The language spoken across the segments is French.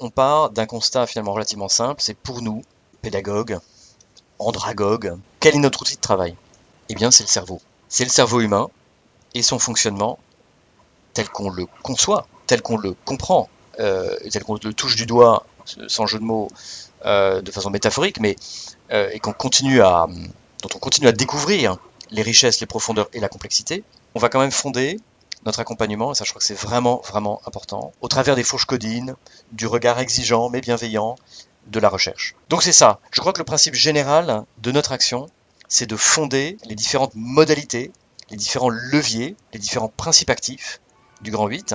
On part d'un constat finalement relativement simple, c'est pour nous, pédagogues, andragogues, quel est notre outil de travail? Eh bien, c'est le cerveau. C'est le cerveau humain et son fonctionnement tel qu'on le conçoit, tel qu'on le comprend, euh, tel qu'on le touche du doigt, sans jeu de mots, euh, de façon métaphorique, mais euh, et qu'on continue à, dont on continue à découvrir les richesses, les profondeurs et la complexité, on va quand même fonder notre accompagnement, et ça je crois que c'est vraiment, vraiment important, au travers des fourches codines, du regard exigeant mais bienveillant, de la recherche. Donc c'est ça. Je crois que le principe général de notre action, c'est de fonder les différentes modalités, les différents leviers, les différents principes actifs du Grand 8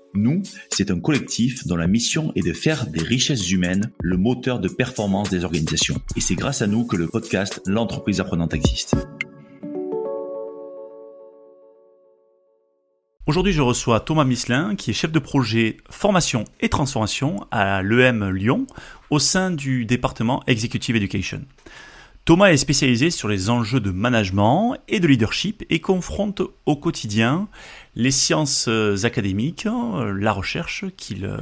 Nous, c'est un collectif dont la mission est de faire des richesses humaines le moteur de performance des organisations. Et c'est grâce à nous que le podcast L'entreprise apprenante existe. Aujourd'hui, je reçois Thomas Misselin, qui est chef de projet formation et transformation à l'EM Lyon, au sein du département Executive Education. Thomas est spécialisé sur les enjeux de management et de leadership et confronte au quotidien les sciences euh, académiques, euh, la recherche qu'il euh,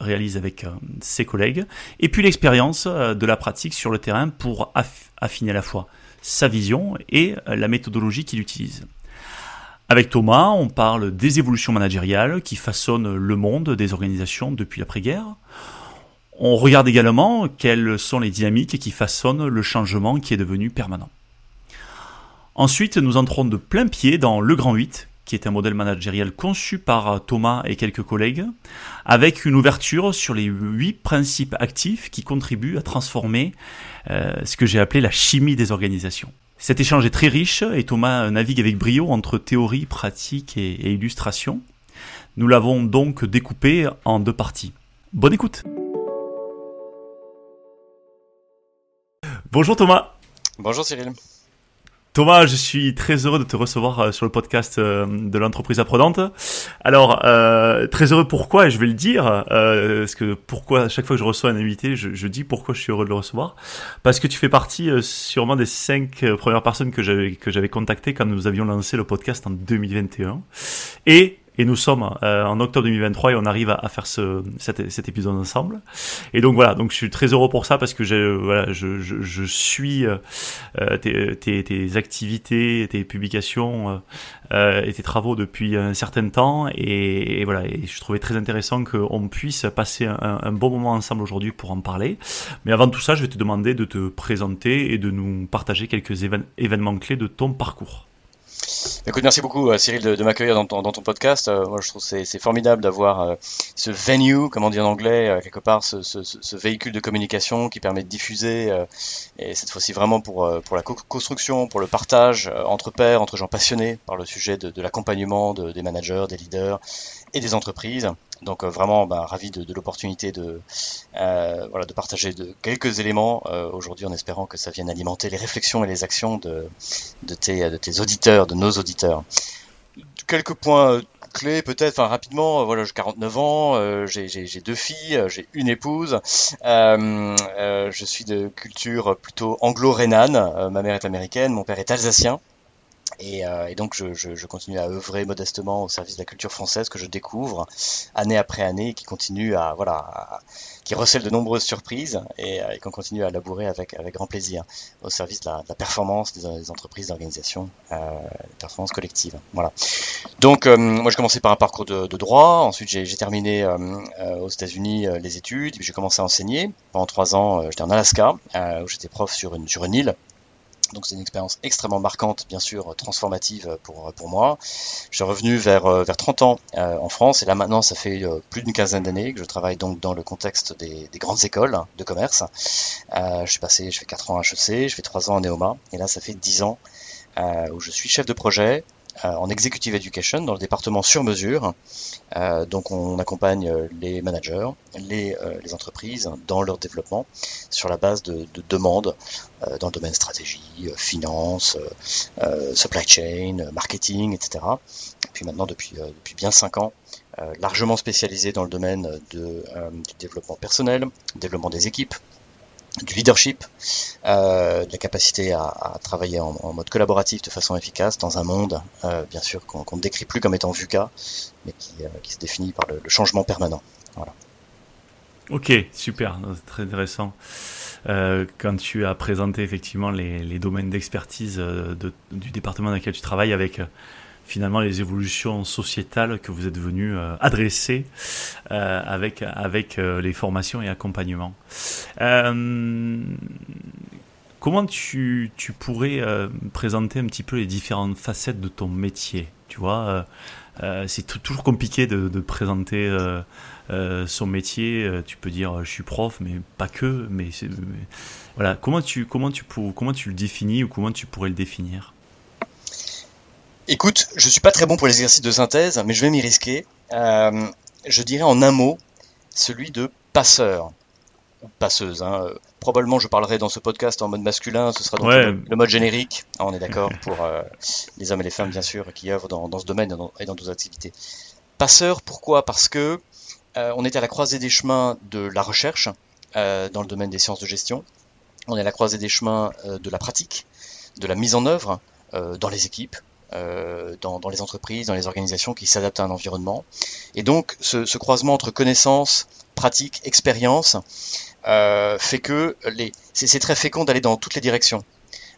réalise avec ses collègues, et puis l'expérience de la pratique sur le terrain pour affiner à la fois sa vision et la méthodologie qu'il utilise. Avec Thomas, on parle des évolutions managériales qui façonnent le monde des organisations depuis l'après-guerre. On regarde également quelles sont les dynamiques qui façonnent le changement qui est devenu permanent. Ensuite, nous entrons de plein pied dans le Grand 8, qui est un modèle managérial conçu par Thomas et quelques collègues, avec une ouverture sur les huit principes actifs qui contribuent à transformer euh, ce que j'ai appelé la chimie des organisations. Cet échange est très riche et Thomas navigue avec brio entre théorie, pratique et illustration. Nous l'avons donc découpé en deux parties. Bonne écoute Bonjour Thomas Bonjour Cyril Thomas, je suis très heureux de te recevoir euh, sur le podcast euh, de l'entreprise apprenante. Alors, euh, très heureux pourquoi, et je vais le dire, euh, parce que pourquoi, à chaque fois que je reçois un invité, je, je, dis pourquoi je suis heureux de le recevoir. Parce que tu fais partie sûrement des cinq premières personnes que j'avais, que j'avais contactées quand nous avions lancé le podcast en 2021. Et et nous sommes euh, en octobre 2023 et on arrive à, faire ce, cet, cet, épisode ensemble. Et donc voilà, donc je suis très heureux pour ça parce que je, voilà, je, je, je suis euh, tes, tes, tes, activités, tes publications euh, et tes travaux depuis un certain temps. Et, et, voilà, et je trouvais très intéressant qu'on puisse passer un, un, bon moment ensemble aujourd'hui pour en parler. Mais avant tout ça, je vais te demander de te présenter et de nous partager quelques événements clés de ton parcours. Écoute, merci beaucoup euh, Cyril de, m'accueillir dans ton, podcast. Euh, moi, je trouve c'est c'est formidable d'avoir euh, ce venue, comme on dit en anglais, quelque part, ce, véhicule de communication qui permet de diffuser, et cette fois-ci vraiment pour la construction, pour le partage entre pairs, entre gens passionnés par le sujet de, l'accompagnement de, des managers, des leaders et des entreprises. Donc vraiment bah, ravi de, l'opportunité de voilà de partager quelques éléments aujourd'hui en espérant que ça vienne alimenter les réflexions et les actions de de tes de tes auditeurs, de nos auditeurs. Quelques points clés peut-être, enfin rapidement, voilà, j'ai 49 ans, j'ai deux filles, j'ai une épouse, je suis de culture plutôt anglo-rhénane, ma mère est américaine, mon père est alsacien, et, euh, et, donc je, je, je, continue à œuvrer modestement au service de la culture française que je découvre année après année, et qui continue à voilà, qui recèle de nombreuses surprises et, euh, et qu'on continue à labourer avec avec grand plaisir au service de la, de la performance des, des entreprises, d'organisation, euh, performance collective. Voilà. Donc euh, moi j'ai commencé par un parcours de, de droit, ensuite j'ai terminé euh, euh, aux États-Unis les études, j'ai commencé à enseigner pendant trois ans. j'étais en Alaska où j'étais prof sur une sur une île donc c'est une expérience extrêmement marquante, bien sûr, transformative pour, pour moi. Je suis revenu vers, euh, vers 30 ans euh, en France et là maintenant ça fait euh, plus d'une quinzaine d'années que je travaille donc dans le contexte des, des grandes écoles de commerce. Euh, je suis passé, je fais 4 ans à HEC, je fais 3 ans en Neoma et là ça fait 10 ans où je suis chef de projet en executive education dans le département sur mesure. donc on accompagne les managers, les, les, entreprises dans leur développement sur la base de, de demandes dans le domaine stratégie, finance, supply chain, marketing, etc. Et puis maintenant depuis, depuis bien cinq ans, largement spécialisé dans le domaine de, du développement personnel, développement des équipes, du leadership, euh, de la capacité à, travailler en, mode collaboratif de façon efficace dans un monde, euh, bien sûr, qu'on ne décrit plus comme étant VUCA, mais qui, euh, se définit par le, changement permanent. Voilà. Ok, super, très intéressant. quand tu as présenté effectivement les, domaines d'expertise du département dans lequel tu travailles avec finalement les évolutions sociétales que vous êtes venu euh, adresser euh, avec, avec euh, les formations et accompagnements. comment tu, tu pourrais présenter un petit peu les différentes facettes de ton métier? Tu vois, c'est toujours compliqué de, de présenter son métier. Tu peux dire je suis prof, mais pas que. Mais, voilà, comment tu, comment, tu, comment tu le définis ou comment tu pourrais le définir? Écoute, je suis pas très bon pour les exercices de synthèse, mais je vais m'y risquer. Euh, je dirais en un mot celui de passeur ou passeuse. Hein. Probablement, je parlerai dans ce podcast en mode masculin. Ce sera donc le, mode générique. Ah, on est d'accord pour euh, les hommes et les femmes, bien sûr, qui œuvrent dans, ce domaine et dans d'autres activités. Passeur, pourquoi? Parce que euh, on est à la croisée des chemins de la recherche dans le domaine des sciences de gestion. On est à la croisée des chemins de la pratique, de la mise en œuvre dans les équipes, euh, dans, les entreprises, dans les organisations qui s'adaptent à un environnement. Et donc, ce, croisement entre connaissances, pratiques, expériences, euh, fait que c'est très fécond d'aller dans toutes les directions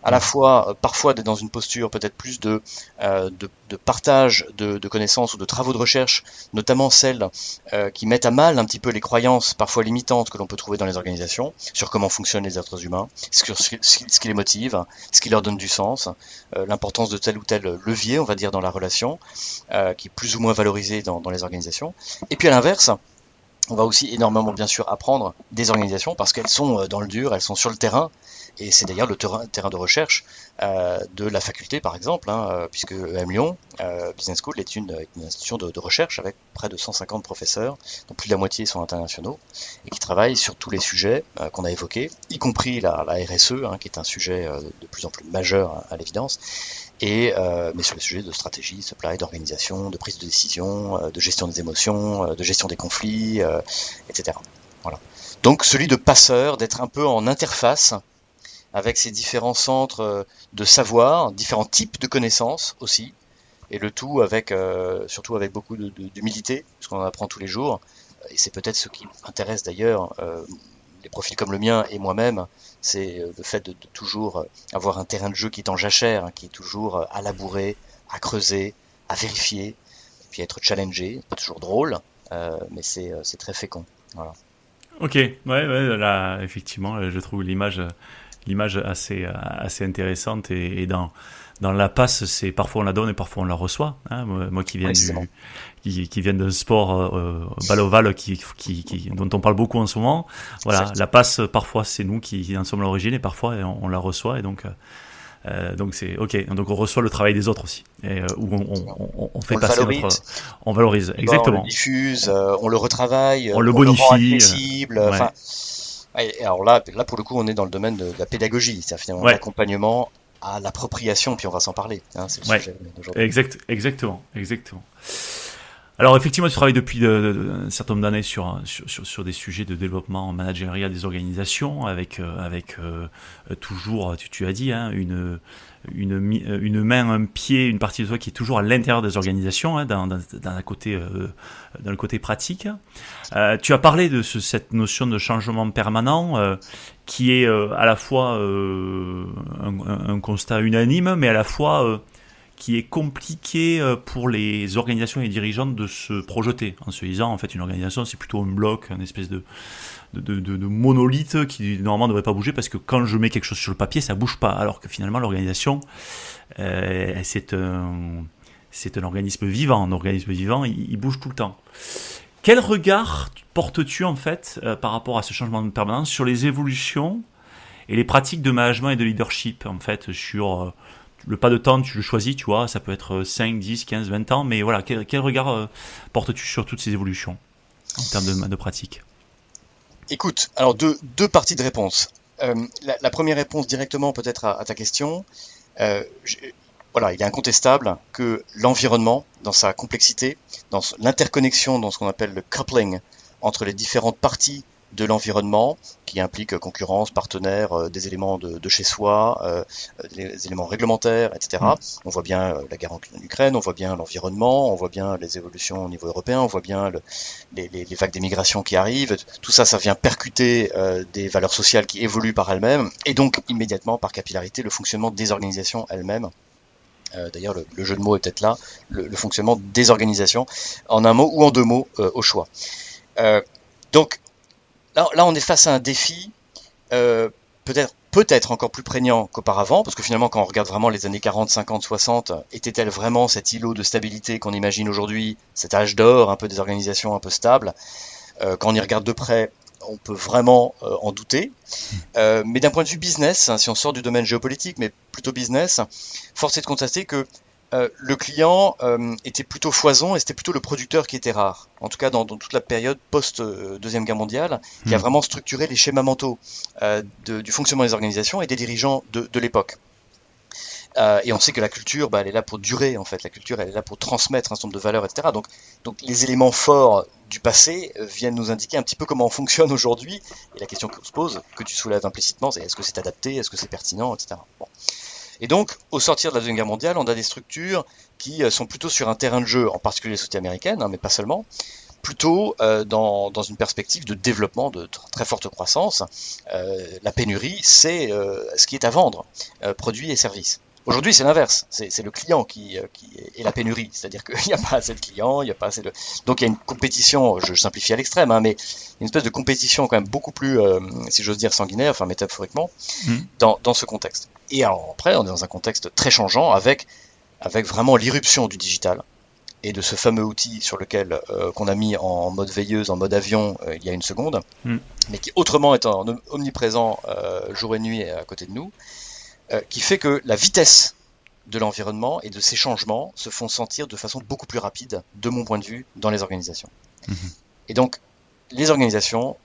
à la fois euh, parfois dans une posture peut-être plus de, euh, de, partage de, connaissances ou de travaux de recherche, notamment celles euh, qui mettent à mal un petit peu les croyances parfois limitantes que l'on peut trouver dans les organisations sur comment fonctionnent les êtres humains, ce, qui les motive, ce qui leur donne du sens, l'importance de tel ou tel levier, on va dire, dans la relation, qui est plus ou moins valorisé dans les organisations. Et puis à l'inverse, on va aussi énormément bien sûr apprendre des organisations parce qu'elles sont dans le dur, elles sont sur le terrain, et c'est d'ailleurs le terrain, de recherche euh, de la faculté, par exemple, hein, euh, puisque EM Lyon euh, Business School est une, institution de, de, recherche avec près de 150 professeurs, dont plus de la moitié sont internationaux, et qui travaillent sur tous les sujets euh, qu'on a évoqués, y compris la, la RSE, hein, qui est un sujet euh, de plus en plus majeur à, l'évidence, et mais sur les sujets de stratégie, supply, d'organisation, de prise de décision, de gestion des émotions, de gestion des conflits, etc. Voilà. Donc celui de passeur, d'être un peu en interface avec ces différents centres euh, de savoir, différents types de connaissances aussi, et le tout avec euh, surtout avec beaucoup d'humilité, parce qu'on en apprend tous les jours. Et c'est peut-être ce qui intéresse d'ailleurs euh, les profils comme le mien et moi-même, c'est le fait de, toujours avoir un terrain de jeu qui est en jachère, hein, qui est toujours à labourer, à creuser, à vérifier, puis être challengé. Pas toujours drôle, mais c'est très fécond. Ok, ouais, ouais, là, effectivement, je trouve l'image l'image assez, assez intéressante. Et, dans, dans la passe, c'est parfois on la donne et parfois on la reçoit. Hein. Moi, qui viens du, qui, qui d'un sport euh, balle qui, qui, qui, dont on parle beaucoup en ce moment. Voilà, la passe, parfois c'est nous qui en sommes l'origine et parfois on, la reçoit. Et donc, euh, euh, donc c'est ok. Donc on reçoit le travail des autres aussi, et, euh, où on, on, fait passer notre, on valorise exactement. on le diffuse, on le retravaille, on le bonifie, alors là, là, pour le coup, on est dans le domaine de, la pédagogie, c'est finalement l'accompagnement à l'appropriation, puis on va s'en parler. Hein, c'est le sujet exact, exactement, exactement. Alors effectivement, tu travailles depuis un certain nombre d'années sur, sur, sur, des sujets de développement managérial des organisations, avec, euh, avec euh, toujours, tu, tu, as dit, hein, une, une, une main, un pied, une partie de toi qui est toujours à l'intérieur des organisations, hein, dans, dans, dans, côté, euh, dans le côté pratique. Euh, tu as parlé de ce, cette notion de changement permanent euh, qui est à la fois un, un, constat unanime, mais à la fois qui est compliqué euh, pour les organisations et dirigeantes de se projeter, en se disant en fait une organisation c'est plutôt un bloc, une espèce de, de, monolithe qui normalement ne devrait pas bouger parce que quand je mets quelque chose sur le papier ça bouge pas, alors que finalement l'organisation euh, c'est un, c'est un organisme vivant, un organisme vivant il, bouge tout le temps. Quel regard portes-tu en fait euh, par rapport à ce changement de permanence sur les évolutions et les pratiques de management et de leadership en fait sur le pas de temps, tu le choisis, tu vois, ça peut être 5, 10, 15, 20 ans, mais voilà, quel, regard portes-tu sur toutes ces évolutions en termes de, de pratique? Écoute, alors deux, deux parties de réponse. la, première réponse directement peut-être à, ta question. voilà, il est incontestable que l'environnement, dans sa complexité, dans l'interconnexion, dans ce qu'on appelle le coupling entre les différentes parties de l'environnement qui implique concurrence, partenaires, euh, des éléments de, chez soi, euh, des éléments réglementaires, etc. Mm. On voit bien euh, la guerre en Ukraine, on voit bien l'environnement, on voit bien les évolutions au niveau européen, on voit bien les, les, vagues d'émigration qui arrivent. Tout ça, ça vient percuter des valeurs sociales qui évoluent par elles-mêmes et donc immédiatement par capillarité le fonctionnement des organisations elles-mêmes. D'ailleurs, le, jeu de mots est peut-être là, le, fonctionnement des organisations, en un mot ou en deux mots au choix. donc, là, on est face à un défi euh, peut-être peut-être encore plus prégnant qu'auparavant, parce que finalement, quand on regarde vraiment les années 40, 50, 60, était-elle vraiment cet îlot de stabilité qu'on imagine aujourd'hui, cet âge d'or, un peu des organisations un peu stables euh, Quand on y regarde de près, on peut vraiment euh, en douter. mais d'un point de vue business, hein, si on sort du domaine géopolitique, mais plutôt business, force est de constater que euh, le client euh, était plutôt foison et c'était plutôt le producteur qui était rare. En tout cas, dans, toute la période post-deuxième guerre mondiale, qui a hmm. vraiment structuré les schémas mentaux euh, du fonctionnement des organisations et des dirigeants de, l'époque. et on sait que la culture, bah, elle est là pour durer en fait. La culture, elle est là pour transmettre un certain nombre de valeurs, etc. Donc, donc les éléments forts du passé viennent nous indiquer un petit peu comment on fonctionne aujourd'hui. Et la question qu'on se pose, que tu soulèves implicitement, c'est est-ce que c'est adapté, est-ce que c'est pertinent, etc. Bon. Et donc, au sortir de la Deuxième Guerre mondiale, on a des structures qui euh, sont plutôt sur un terrain de jeu, en particulier les sociétés américaines, hein, mais pas seulement, plutôt euh, dans, dans, une perspective de développement de très forte croissance. Euh, la pénurie, c'est ce qui est à vendre, produits et services. Aujourd'hui, c'est l'inverse. C'est le client qui, qui, est la pénurie. C'est-à-dire qu'il n'y a pas assez de clients, il n'y a pas assez de. Donc il y a une compétition, je simplifie à l'extrême, hein, mais une espèce de compétition quand même beaucoup plus, si j'ose dire, sanguinaire, enfin métaphoriquement, mmh. dans, dans ce contexte. Et après, on est dans un contexte très changeant avec, avec vraiment l'irruption du digital et de ce fameux outil sur lequel euh, qu'on a mis en mode veilleuse, en mode avion euh, il y a une seconde, hmm. mais qui autrement est omniprésent euh, jour et nuit à côté de nous, qui fait que la vitesse de l'environnement et de ces changements se font sentir de façon beaucoup plus rapide, de mon point de vue, dans les organisations. Hmm. Et donc, les organisations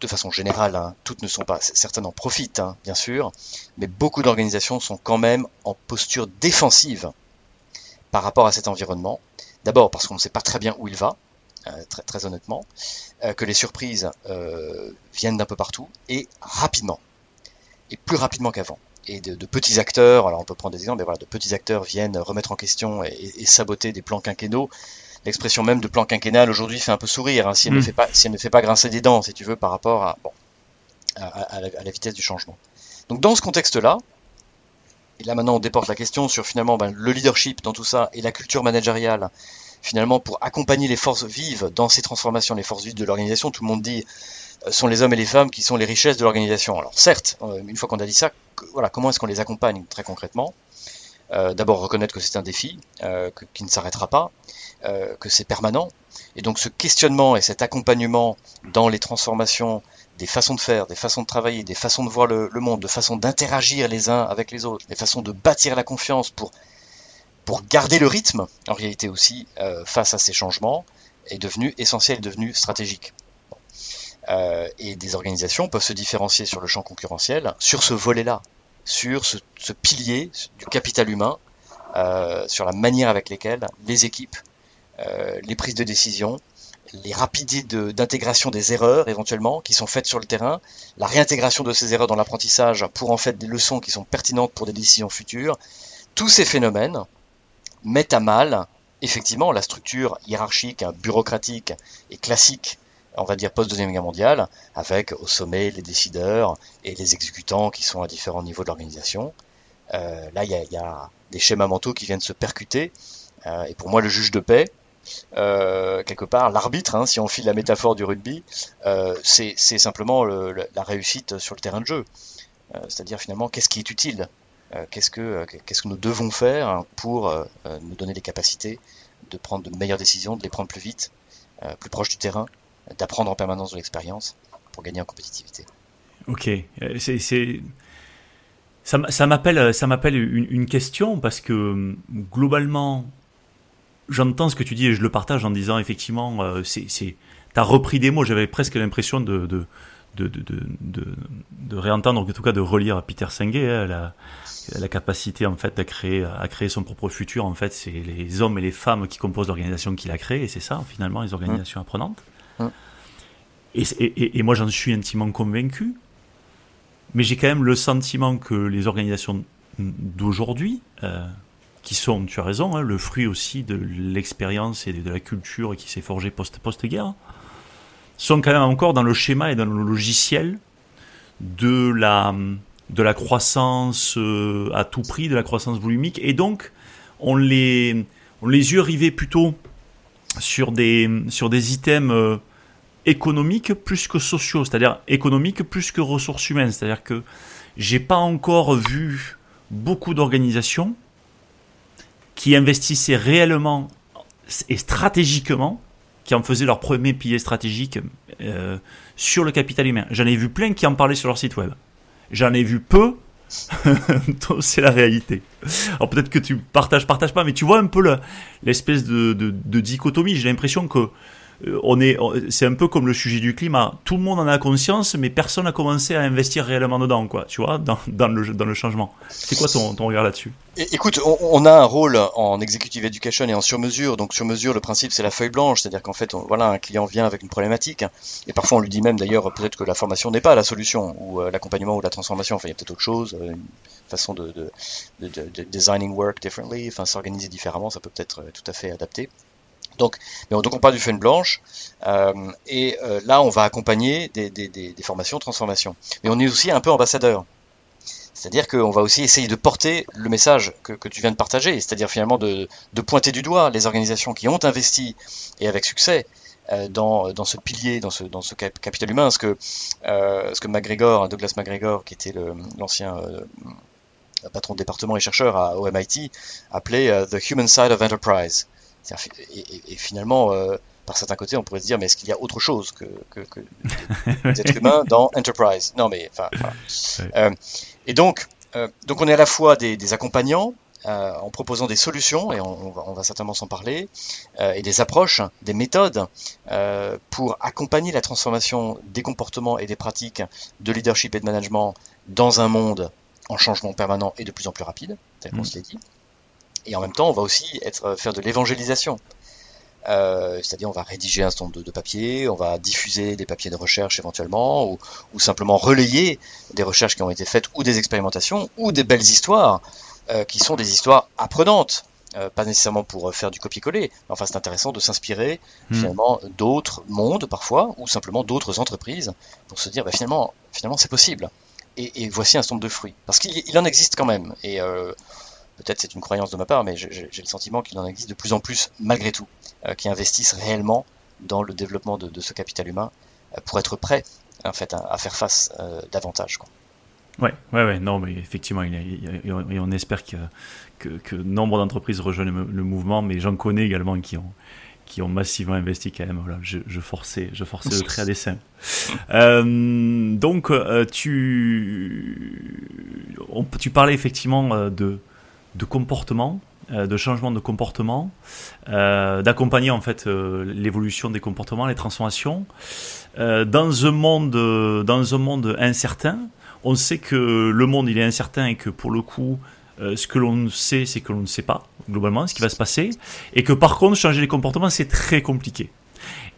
de façon générale, hein, toutes ne sont pas, certaines en profitent, hein, bien sûr, mais beaucoup d'organisations sont quand même en posture défensive par rapport à cet environnement. D'abord parce qu'on ne sait pas très bien où il va, euh, très, honnêtement, euh, que les surprises euh, viennent d'un peu partout et rapidement, et plus rapidement qu'avant. Et de, petits acteurs, alors on peut prendre des exemples, mais voilà, de petits acteurs viennent remettre en question et saboter des plans quinquennaux l'expression même de plan quinquennal aujourd'hui fait un peu sourire, hein, si, elle ne mm. fait pas, si elle ne fait pas grincer des dents, si tu veux, par rapport à, bon, à, la, vitesse du changement. Donc dans ce contexte-là, et là maintenant on déporte la question sur finalement ben, le leadership dans tout ça et la culture managériale, finalement pour accompagner les forces vives dans ces transformations, les forces vives de l'organisation, tout le monde dit euh, sont les hommes et les femmes qui sont les richesses de l'organisation. Alors certes, euh, une fois qu'on a dit ça, voilà, comment est-ce qu'on les accompagne très concrètement? Euh, D'abord reconnaître que c'est un défi, qui ne s'arrêtera pas, que c'est permanent. Et donc ce questionnement et cet accompagnement dans les transformations des façons de faire, des façons de travailler, des façons de voir le, monde, de façons d'interagir les uns avec les autres, des façons de bâtir la confiance pour, pour garder le rythme, en réalité aussi, euh, face à ces changements, est devenu essentiel, devenu stratégique. Euh, et des organisations peuvent se différencier sur le champ concurrentiel, sur ce volet-là, sur ce, pilier du capital humain, euh, sur la manière avec laquelle les équipes euh, les prises de décision, les rapidités d'intégration des erreurs éventuellement qui sont faites sur le terrain, la réintégration de ces erreurs dans l'apprentissage pour en fait des leçons qui sont pertinentes pour des décisions futures. Tous ces phénomènes mettent à mal effectivement la structure hiérarchique, hein, bureaucratique et classique, on va dire post-deuxième guerre mondiale, avec au sommet les décideurs et les exécutants qui sont à différents niveaux de l'organisation. Euh, là, il y, y a, des schémas mentaux qui viennent se percuter. Euh, et pour moi, le juge de paix, euh, quelque part, l'arbitre, hein, si on file la métaphore du rugby, euh, c'est simplement la réussite sur le terrain de jeu. Euh, c'est-à-dire finalement, qu'est-ce qui est utile? Qu'est-ce que qu'est-ce que nous devons faire pour nous donner les capacités de prendre de meilleures décisions, de les prendre plus vite, plus proche du terrain, d'apprendre en permanence de l'expérience pour gagner en compétitivité? Ok, c'est Ça, ça m'appelle une, question parce que globalement, j'entends ce que tu dis et je le partage en disant effectivement, euh, c'est, c'est, t'as repris des mots. J'avais presque l'impression de de, de, de, de, réentendre, en tout cas de relire Peter Senge, hein, la, la capacité en fait à créer, à créer son propre futur. En fait, c'est les hommes et les femmes qui composent l'organisation qu'il a créée et c'est ça finalement les organisations apprenantes. Et, et, et, moi, j'en suis intimement convaincu mais j'ai quand même le sentiment que les organisations d'aujourd'hui, euh, qui sont, tu as raison, hein, le fruit aussi de l'expérience et de la culture qui s'est forgée post-guerre, sont quand même encore dans le schéma et dans le logiciel de la, de la croissance euh, à tout prix, de la croissance volumique, et donc on les, on les yeux rivés plutôt sur des, sur des items euh, économiques plus que sociaux, c'est-à-dire économiques plus que ressources humaines. C'est-à-dire que j'ai pas encore vu beaucoup d'organisations qui investissaient réellement et stratégiquement, qui en faisaient leur premier pilier stratégique euh, sur le capital humain. J'en ai vu plein qui en parlaient sur leur site web. J'en ai vu peu. c'est la réalité. Alors peut-être que tu partages, partages pas, mais tu vois un peu l'espèce de, dichotomie. J'ai l'impression que on est, c'est un peu comme le sujet du climat. Tout le monde en a conscience, mais personne n'a commencé à investir réellement dedans, quoi. Tu vois, dans, le, changement. C'est quoi ton, regard là-dessus? Écoute, on, a un rôle en executive education et en sur-mesure. Donc sur-mesure, le principe c'est la feuille blanche, c'est-à-dire qu'en fait, voilà, un client vient avec une problématique, et parfois on lui dit même d'ailleurs peut-être que la formation n'est pas la solution, ou euh, l'accompagnement ou la transformation. Enfin, il y a peut-être autre chose, euh, une façon de, designing work differently, enfin s'organiser différemment, ça peut peut-être tout à fait adapté. Donc, donc on parle du fun blanche, euh, et euh, là on va accompagner des, des, des, des, formations transformation. Mais on est aussi un peu ambassadeur. C'est-à-dire qu'on va aussi essayer de porter le message que, tu viens de partager, c'est-à-dire finalement de, pointer du doigt les organisations qui ont investi, et avec succès, euh, dans, ce pilier, dans ce, capital humain, ce que, McGregor, Douglas McGregor, qui était l'ancien patron de département et chercheur à, au MIT, appelait The Human Side of Enterprise. Et, finalement, euh, par certains côtés, on pourrait se dire, mais est-ce qu'il y a autre chose que, que, que des êtres humains dans Enterprise? Non, mais enfin. Euh, et donc, euh, donc, on est à la fois des, des accompagnants. en proposant des solutions, et on, va, on va, certainement s'en parler, et des approches, des méthodes pour accompagner la transformation des comportements et des pratiques de leadership et de management dans un monde en changement permanent et de plus en plus rapide, tel qu'on mm. se l'est dit. Et en même temps, on va aussi être, euh, faire de l'évangélisation. Euh, c'est-à-dire on va rédiger un certain nombre de, papiers, on va diffuser des papiers de recherche éventuellement, ou, ou, simplement relayer des recherches qui ont été faites, ou des expérimentations, ou des belles histoires, euh, qui sont des histoires apprenantes. Euh, pas nécessairement pour faire du copier-coller, mais enfin c'est intéressant de s'inspirer hmm. finalement d'autres mondes parfois, ou simplement d'autres entreprises, pour se dire bah, finalement, finalement c'est possible. Et, et, voici un certain nombre de fruits. Parce qu'il en existe quand même. Et peut-être c'est une croyance de ma part, mais j'ai le sentiment qu'il en existe de plus en plus, malgré tout, euh, qui investissent réellement dans le développement de, ce capital humain euh, pour être prêt en fait, à, faire face euh, davantage. Quoi. Ouais, ouais, ouais, non, mais effectivement, on espère que, que, nombre d'entreprises rejoignent le, mouvement, mais j'en connais également qui ont, qui ont massivement investi quand même. Voilà, je, je forçais, je forçais le trait à dessin. donc, tu, tu parlais effectivement de, de comportement, euh, de changement de comportement, euh, d'accompagner en fait euh, l'évolution des comportements, les transformations. dans un monde, dans un monde incertain, on sait que le monde il est incertain et que pour le coup, ce que l'on sait, c'est que l'on ne sait pas globalement ce qui va se passer, et que par contre changer les comportements c'est très compliqué.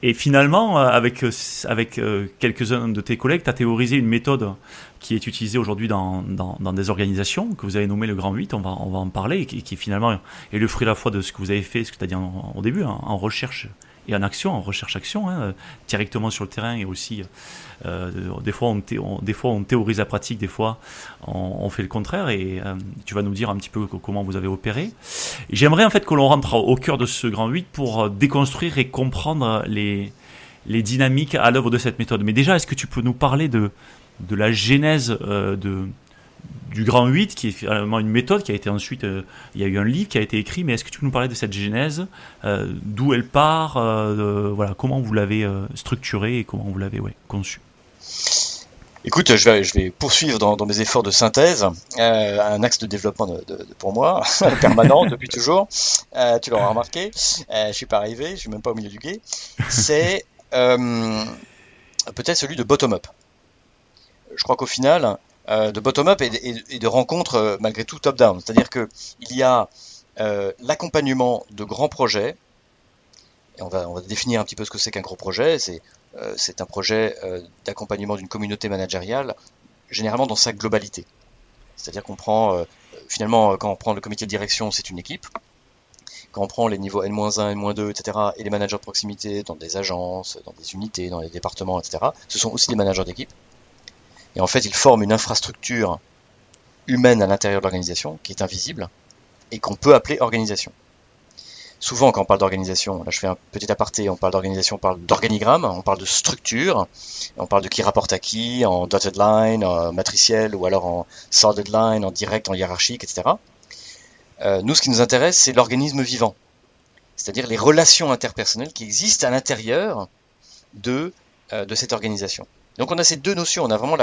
Et finalement, avec, avec quelques-uns de tes collègues, tu as théorisé une méthode qui est utilisé aujourd'hui dans, dans, des organisations que vous avez nommé le Grand 8, on va, on va en parler, et qui, finalement est le fruit à la fois de ce que vous avez fait, ce que tu as dit au début, hein, en recherche et en action, en recherche-action, hein, directement sur le terrain et aussi, euh, des, fois on, des fois on théorise la pratique, des fois on, fait le contraire et euh, tu vas nous dire un petit peu comment vous avez opéré. J'aimerais en fait que l'on rentre au cœur de ce grand 8 pour déconstruire et comprendre les, les dynamiques à l'œuvre de cette méthode. Mais déjà, est-ce que tu peux nous parler de, de la genèse euh, de, du Grand 8, qui est finalement une méthode qui a été ensuite. Euh, il y a eu un livre qui a été écrit, mais est-ce que tu peux nous parler de cette genèse euh, D'où elle part Voilà, comment vous l'avez structurée et comment vous l'avez conçue? Écoute, je vais, poursuivre dans, mes efforts de synthèse. Un axe de développement pour moi, permanent depuis toujours. Tu l'auras remarqué. Je suis pas arrivé, je suis même pas au milieu du guet. C'est peut-être celui de bottom-up. Je crois qu'au final, de bottom-up et, de rencontres malgré tout top-down. C'est-à-dire que il y a l'accompagnement de grands projets. Et on va, définir un petit peu ce que c'est qu'un gros projet. C'est euh, c'est un projet euh, d'accompagnement d'une communauté managériale, généralement dans sa globalité. C'est-à-dire qu'on prend, euh, finalement, quand on prend le comité de direction, c'est une équipe. Quand on prend les niveaux N-1, N-2, etc., et les managers de proximité dans des agences, dans des unités, dans les départements, etc., ce sont aussi des managers d'équipe. Et en fait, ils forment une infrastructure humaine à l'intérieur de l'organisation qui est invisible et qu'on peut appeler organisation souvent quand on parle d'organisation, là je fais un petit aparté, on parle d'organisation, on parle d'organigramme, on parle de structure, on parle de qui rapporte à qui, en dotted line, en matriciel, ou alors en solid line, en direct, en hiérarchique, etc. Euh, nous, ce qui nous intéresse, c'est l'organisme vivant, c'est-à-dire les relations interpersonnelles qui existent à l'intérieur de, euh, de cette organisation. Donc on a ces deux notions, on a vraiment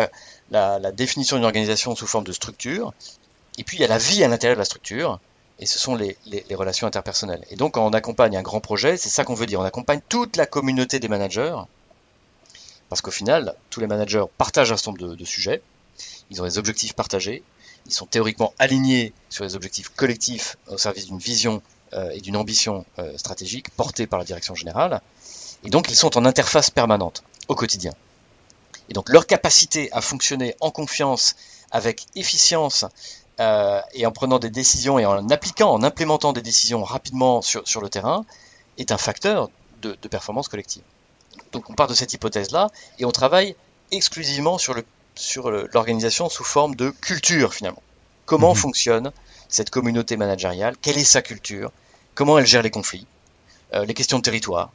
la, définition d'une organisation sous forme de structure, et puis il y a la vie à l'intérieur de la structure, et ce sont les, relations interpersonnelles. Et donc, quand on accompagne un grand projet, c'est ça qu'on veut dire. On accompagne toute la communauté des managers, parce qu'au final, tous les managers partagent un certain nombre de, sujets, ils ont des objectifs partagés, ils sont théoriquement alignés sur les objectifs collectifs au service d'une vision euh, et d'une ambition euh, stratégique portée par la direction générale, et donc ils sont en interface permanente au quotidien. Et donc leur capacité à fonctionner en confiance, avec efficience euh, et en prenant des décisions et en appliquant, en implémentant des décisions rapidement sur, sur le terrain, est un facteur de, de performance collective. Donc on part de cette hypothèse-là et on travaille exclusivement sur le sur l'organisation sous forme de culture finalement. Comment mhm. fonctionne cette communauté managériale? Quelle est sa culture? Comment elle gère les conflits? Euh, Les questions de territoire?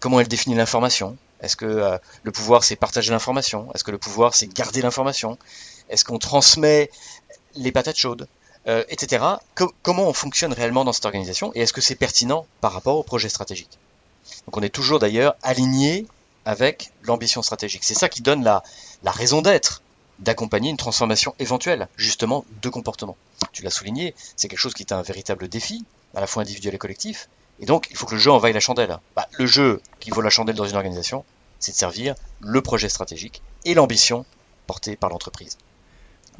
Comment elle définit l'information? Est-ce que euh, le pouvoir c'est partager l'information? Est-ce que le pouvoir c'est garder l'information? Est-ce qu'on transmet les patates chaudes, euh, etc. comment on fonctionne réellement dans cette organisation? Et est-ce que c'est pertinent par rapport au projet stratégique? Donc on est toujours d'ailleurs aligné avec l'ambition stratégique. C'est ça qui donne la, la raison d'être d'accompagner une transformation éventuelle, justement, de comportement. Tu l'as souligné, c'est quelque chose qui est un véritable défi, à la fois individuel et collectif, et donc il faut que le jeu en vaille la chandelle. Bah, le jeu qui vaut la chandelle dans une organisation, c'est de servir le projet stratégique et l'ambition portée par l'entreprise.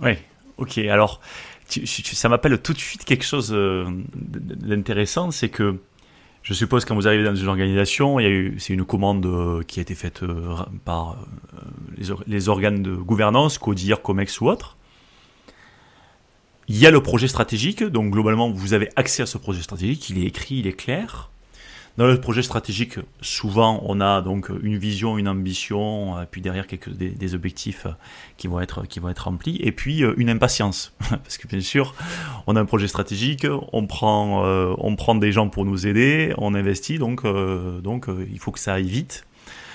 Oui, Ok, alors ça m'appelle tout de suite quelque chose euh, d'intéressant, c'est que je suppose quand vous arrivez dans une organisation, c'est une commande euh, qui a été faite euh, par les, organes de gouvernance, CODIR, COMEX ou autre. Il y a le projet stratégique, donc globalement vous avez accès à ce projet stratégique, il est écrit, il est clair. Dans le projet stratégique, souvent, on a donc une vision, une ambition, euh, puis derrière quelques des, objectifs qui vont être qui vont être remplis, et puis euh, une impatience, parce que bien sûr, on a un projet stratégique, on prend euh, on prend des gens pour nous aider, on investit, donc donc il faut que ça aille vite.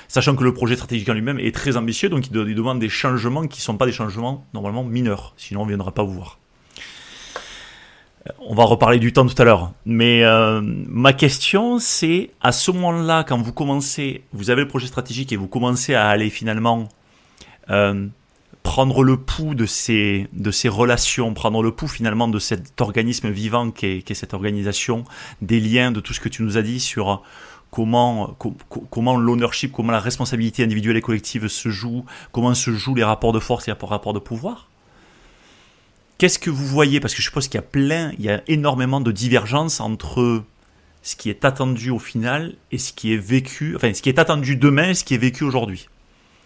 Sachant que le projet stratégique en lui-même est très ambitieux, donc il, il demande des changements qui ne sont pas des changements normalement mineurs, sinon on ne viendra pas vous voir. On va reparler du temps tout à l'heure. Mais euh, ma question, c'est à ce moment-là, quand vous commencez, vous avez le projet stratégique et vous commencez à aller finalement euh, prendre le pouls de ces, de ces relations, prendre le pouls finalement de cet organisme vivant qu'est est cette organisation, des liens, de tout ce que tu nous as dit sur comment, comment l'ownership, comment la responsabilité individuelle et collective se joue, comment se jouent les rapports de force et les rapports de pouvoir. Qu'est-ce que vous voyez? Parce que je suppose qu'il y a plein, il y a énormément de divergences entre ce qui est attendu au final et ce qui est vécu, enfin ce qui est attendu demain et ce qui est vécu aujourd'hui.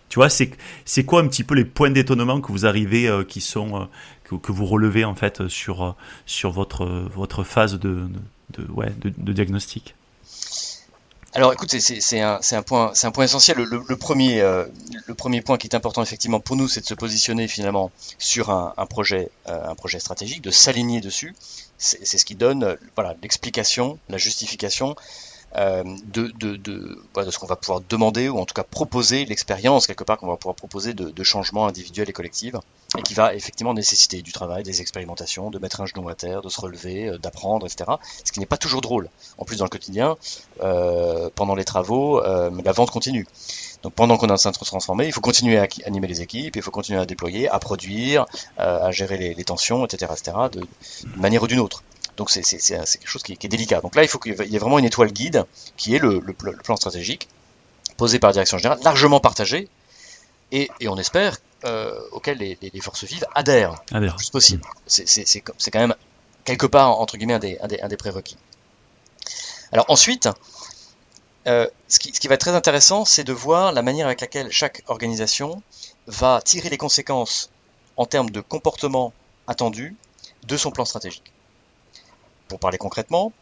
Tu vois, c'est c'est quoi un petit peu les points d'étonnement que vous arrivez, euh, qui sont euh, que, vous relevez en fait sur euh, sur votre votre phase de de, ouais, de diagnostic? Alors écoute, c'est un, point, essentiel. Le, premier, euh, le premier point qui est important effectivement pour nous, c'est de se positionner finalement sur un, projet, euh, un projet stratégique, de s'aligner dessus. C'est ce qui donne voilà l'explication, la justification euh, de, de, de, de, ce qu'on va pouvoir demander ou en tout cas proposer l'expérience quelque part qu'on va pouvoir proposer de, de changements individuels et collectifs et qui va effectivement nécessiter du travail, des expérimentations, de mettre un genou à terre, de se relever, euh, d'apprendre, etc. Ce qui n'est pas toujours drôle. En plus dans le quotidien, euh, pendant les travaux, euh, la vente continue. Donc pendant qu'on est en train de se transformer, il faut continuer à animer les équipes, il faut continuer à déployer, à produire, euh, à gérer les, les, tensions, etc., etc., de, de manière ou d'une autre. Donc c'est quelque chose qui, qui, est délicat. Donc là, il faut qu'il y ait vraiment une étoile guide qui est le, le, le, plan stratégique posé par la direction générale, largement partagé, et, et on espère euh, auquel les, les, forces vives adhèrent Adhère. le plus possible. C'est quand même quelque part entre guillemets un des, un des, un des prérequis. Alors ensuite, euh, ce, qui, ce, qui, va être très intéressant, c'est de voir la manière avec laquelle chaque organisation va tirer les conséquences en termes de comportement attendu de son plan stratégique. Pour parler concrètement,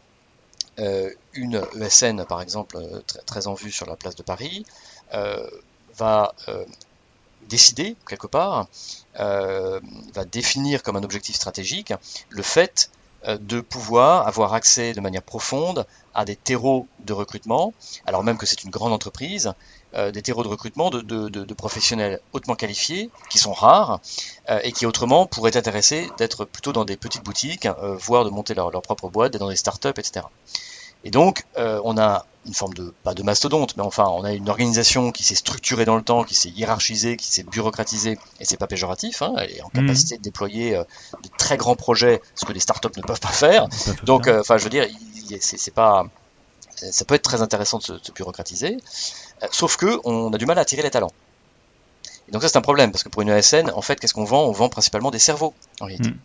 euh, une ESN, par exemple, euh, très, en vue sur la place de Paris, euh, va décider, quelque part, va définir comme un objectif stratégique le fait de pouvoir avoir accès de manière profonde à des terreaux de recrutement, alors même que c'est une grande entreprise, euh, des terreaux de recrutement de, de, de, de, professionnels hautement qualifiés, qui sont rares, euh, et qui autrement pourraient être intéressés d'être plutôt dans des petites boutiques, euh, voire de monter leur, leur propre boîte, d'être dans des startups, etc. Et donc, on a une forme de, pas de mastodonte, mais enfin, on a une organisation qui s'est structurée dans le temps, qui s'est hiérarchisée, qui s'est bureaucratisée, et c'est pas péjoratif, hein, elle est en capacité mmh. de déployer de très grands projets, ce que les startups ne peuvent pas faire. Donc, enfin, je veux dire, c'est pas ça peut être très intéressant de se, de se bureaucratiser, sauf que on a du mal à attirer les talents. Et donc ça c'est un problème parce que pour une ESN, en fait, qu'est-ce qu'on vend? On vend principalement des cerveaux en réalité. Mm.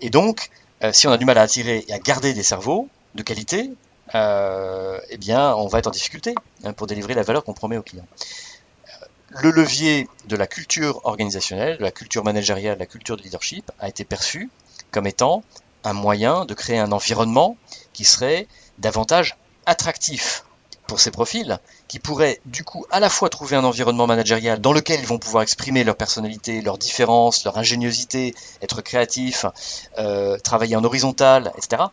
Et donc, euh, si on a du mal à attirer et à garder des cerveaux de qualité, euh, eh bien, on va être en difficulté hein, pour délivrer la valeur qu'on promet aux clients. Le levier de la culture organisationnelle, de la culture managériale, de la culture de leadership a été perçu comme étant un moyen de créer un environnement qui serait davantage attractif pour ces profils, qui pourraient du coup à la fois trouver un environnement managérial dans lequel ils vont pouvoir exprimer leur personnalité, leurs différences, leur ingéniosité, être créatifs, euh, travailler en horizontal, etc.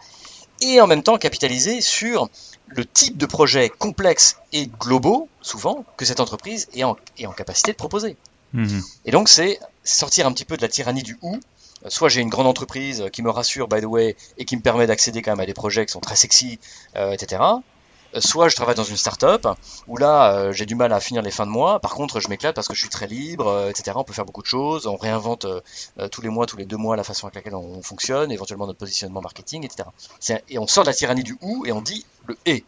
Et en même temps capitaliser sur le type de projet complexe et globaux, souvent, que cette entreprise est en, est en capacité de proposer. Mmh. Et donc c'est sortir un petit peu de la tyrannie du ou, soit j'ai une grande entreprise qui me rassure, by the way, et qui me permet d'accéder quand même à des projets qui sont très sexy, euh, etc. Soit je travaille dans une start-up où là euh, j'ai du mal à finir les fins de mois. Par contre, je m'éclate parce que je suis très libre, euh, etc. On peut faire beaucoup de choses. On réinvente euh, tous les mois, tous les deux mois la façon avec laquelle on, fonctionne, éventuellement notre positionnement marketing, etc. Et on sort de la tyrannie du ou et on dit le et.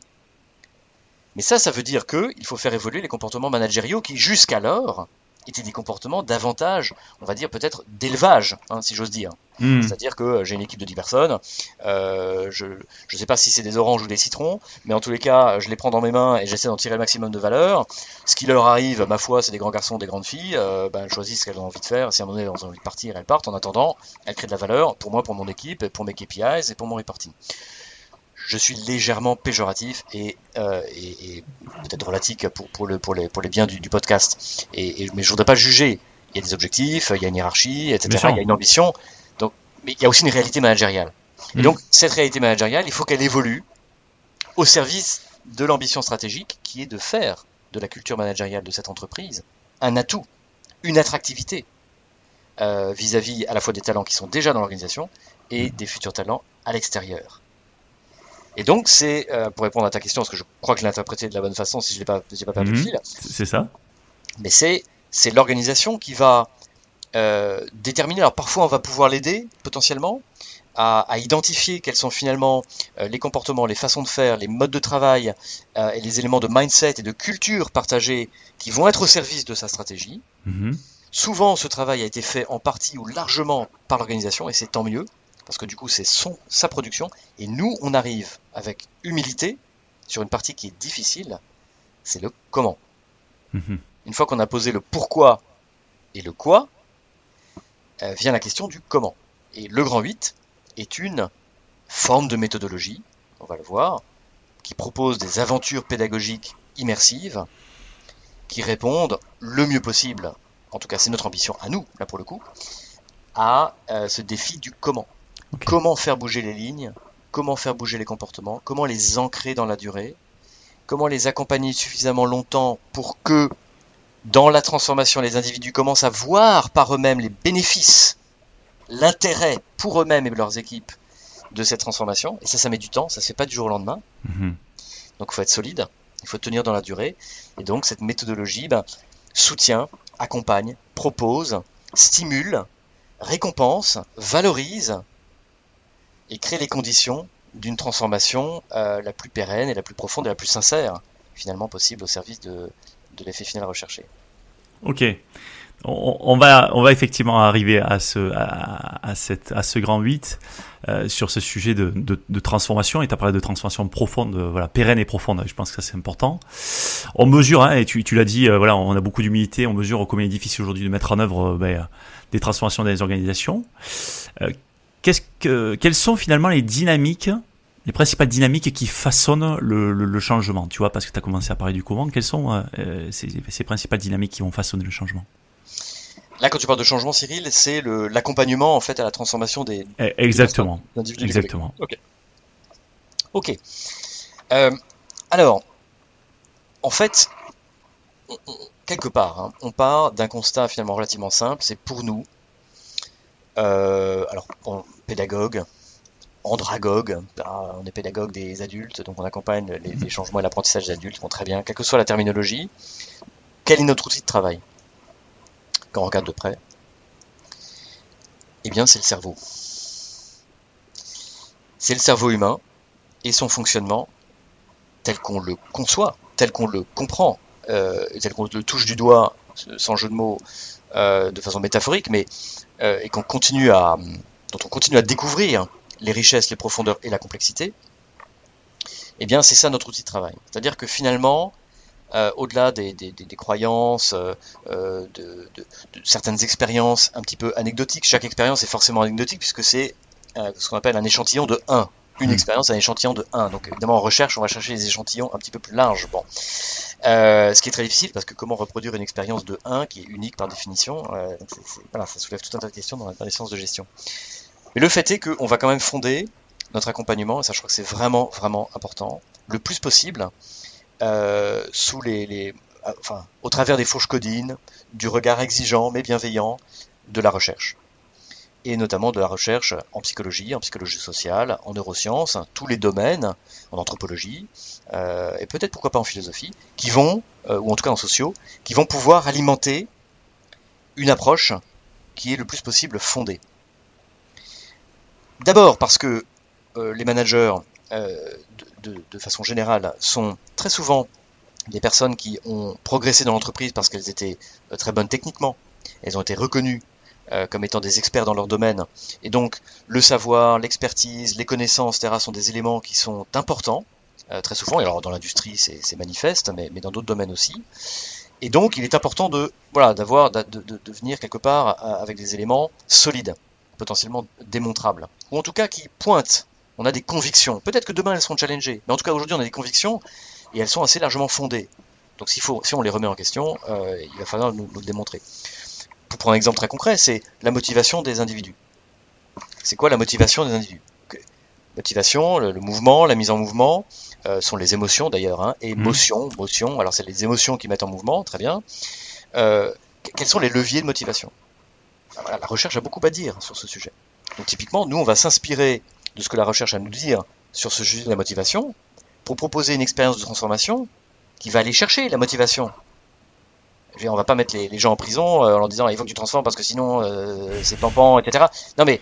Mais ça, ça veut dire que il faut faire évoluer les comportements managériaux qui jusqu'alors étaient des comportements davantage, on va dire peut-être d'élevage, hein, si j'ose dire. Mmh. C'est-à-dire que j'ai une équipe de 10 personnes, euh, je ne sais pas si c'est des oranges ou des citrons, mais en tous les cas, je les prends dans mes mains et j'essaie d'en tirer le maximum de valeur. Ce qui leur arrive, ma foi, c'est des grands garçons, des grandes filles, euh, ben, elles choisissent ce qu'elles ont envie de faire, si à un moment donné elles ont envie de partir, elles partent. En attendant, elles créent de la valeur pour moi, pour mon équipe, pour mes KPIs et pour mon reporting je suis légèrement péjoratif et, euh, et, et peut-être drôlatique pour, pour, le, pour, les, pour les biens du, du podcast. Et, et, mais je voudrais pas juger. Il y a des objectifs, il y a une hiérarchie, etc. Il y a une ambition. Donc, mais il y a aussi une réalité managériale. Mmh. Et donc, cette réalité managériale, il faut qu'elle évolue au service de l'ambition stratégique qui est de faire de la culture managériale de cette entreprise un atout, une attractivité euh, vis-à-vis -vis à la fois des talents qui sont déjà dans l'organisation et des futurs talents à l'extérieur. Et donc, c'est, euh, pour répondre à ta question, parce que je crois que je l'ai interprété de la bonne façon, si je n'ai pas, pas perdu mmh, le fil. C'est ça. Mais c'est, c'est l'organisation qui va euh, déterminer. Alors, parfois, on va pouvoir l'aider, potentiellement, à, à, identifier quels sont finalement euh, les comportements, les façons de faire, les modes de travail euh, et les éléments de mindset et de culture partagés qui vont être au service de sa stratégie. Mmh. Souvent, ce travail a été fait en partie ou largement par l'organisation, et c'est tant mieux parce que du coup c'est son sa production et nous on arrive avec humilité sur une partie qui est difficile, c'est le comment. Mmh. Une fois qu'on a posé le pourquoi et le quoi, euh, vient la question du comment. Et le grand 8 est une forme de méthodologie, on va le voir, qui propose des aventures pédagogiques immersives qui répondent le mieux possible, en tout cas c'est notre ambition à nous, là pour le coup, à euh, ce défi du comment. Okay. Comment faire bouger les lignes Comment faire bouger les comportements Comment les ancrer dans la durée comment les accompagner suffisamment longtemps pour que dans la transformation, les individus commencent à voir par eux-mêmes les bénéfices, l'intérêt pour eux-mêmes et leurs équipes de cette transformation. Et ça, ça met du temps, ça ne se fait pas du jour au lendemain. Mhm. Donc il faut être solide, il faut tenir dans la durée. Et donc cette méthodologie ben, soutient, accompagne, propose, stimule, récompense, valorise et crée les conditions d'une transformation euh, la plus pérenne et la plus profonde et la plus sincère finalement possible au service de, de l'effet final recherché. Ok. On, va, on va effectivement arriver à ce, à, cette, à ce grand 8 euh, sur ce sujet de, de, transformation. Et tu as parlé de transformation profonde, euh, voilà, pérenne et profonde. Je pense que ça c'est important. On mesure, hein, et tu, l'as dit, voilà, on a beaucoup d'humilité. On mesure combien il est difficile aujourd'hui de mettre en œuvre ben, des transformations dans les organisations. Que, quelles sont finalement les dynamiques les principales dynamiques qui façonnent le, changement, tu vois, parce que tu as commencé à parler du comment, quelles sont euh, euh, ces, principales dynamiques qui vont façonner le changement? Là, quand tu parles de changement, Cyril, c'est l'accompagnement en fait à la transformation des. Eh, exactement. Exactement. Ok. Ok. Euh, alors, en fait, quelque part, hein, on part d'un constat finalement relativement simple. C'est pour nous, alors, pédagogue, andragogue. Ah, on est pédagogue des adultes, donc on accompagne les, changements et l'apprentissage des adultes, très bien, quelle que soit la terminologie. Quel est notre outil de travail Quand on regarde de près, eh bien c'est le cerveau. C'est le cerveau humain et son fonctionnement tel qu'on le conçoit, tel qu'on le comprend, euh, tel qu'on le touche du doigt, sans jeu de mots, euh, de façon métaphorique, mais euh, et qu'on continue à, dont on continue à découvrir les richesses, les profondeurs et la complexité, eh bien c'est ça notre outil de travail. C'est-à-dire que finalement, euh, au-delà des, croyances, de, certaines expériences un petit peu anecdotiques, chaque expérience est forcément anecdotique puisque c'est ce qu'on appelle un échantillon de 1. Une hmm. expérience, un échantillon de 1. Donc évidemment en recherche, on va chercher des échantillons un petit peu plus larges. Bon. ce qui est très difficile parce que comment reproduire une expérience de 1 qui est unique par définition, voilà, ça soulève tout un tas de questions dans, dans les sciences de gestion. Mais le fait est qu'on va quand même fonder notre accompagnement, et ça je crois que c'est vraiment vraiment important, le plus possible, euh, sous les, euh, enfin, au travers des fourches codines, du regard exigeant mais bienveillant de la recherche. Et notamment de la recherche en psychologie, en psychologie sociale, en neurosciences, tous les domaines, en anthropologie, euh, et peut-être pourquoi pas en philosophie, qui vont, ou en tout cas en sociaux, qui vont pouvoir alimenter une approche qui est le plus possible fondée. D'abord parce que euh, les managers, euh, de, façon générale, sont très souvent des personnes qui ont progressé dans l'entreprise parce qu'elles étaient euh, très bonnes techniquement, elles ont été reconnues comme étant des experts dans leur domaine. Et donc, le savoir, l'expertise, les connaissances, etc., sont des éléments qui sont importants, très souvent, et alors dans l'industrie c'est manifeste, mais, dans d'autres domaines aussi. Et donc, il est important de, voilà, de, venir quelque part avec des éléments solides potentiellement démontrables, ou en tout cas qui pointent. On a des convictions. Peut-être que demain elles seront challengées, mais en tout cas aujourd'hui on a des convictions et elles sont assez largement fondées. Donc si on les remet en question, euh, il va falloir nous, le démontrer. Pour prendre un exemple très concret, c'est la motivation des individus. C'est quoi la motivation des individus? Motivation, le, mouvement, la mise en mouvement, euh, sont les émotions d'ailleurs. Hein, et mmh. motion, motion, alors c'est les émotions qui mettent en mouvement, très bien. Euh, quels sont les leviers de motivation? La recherche a beaucoup à dire sur ce sujet. Donc typiquement, nous, on va s'inspirer de ce que la recherche a à nous dire sur ce sujet de la motivation pour proposer une expérience de transformation qui va aller chercher la motivation. On va pas mettre les, gens en prison euh, en leur disant il faut que tu transformes parce que sinon euh, c'est pampant, etc. Non mais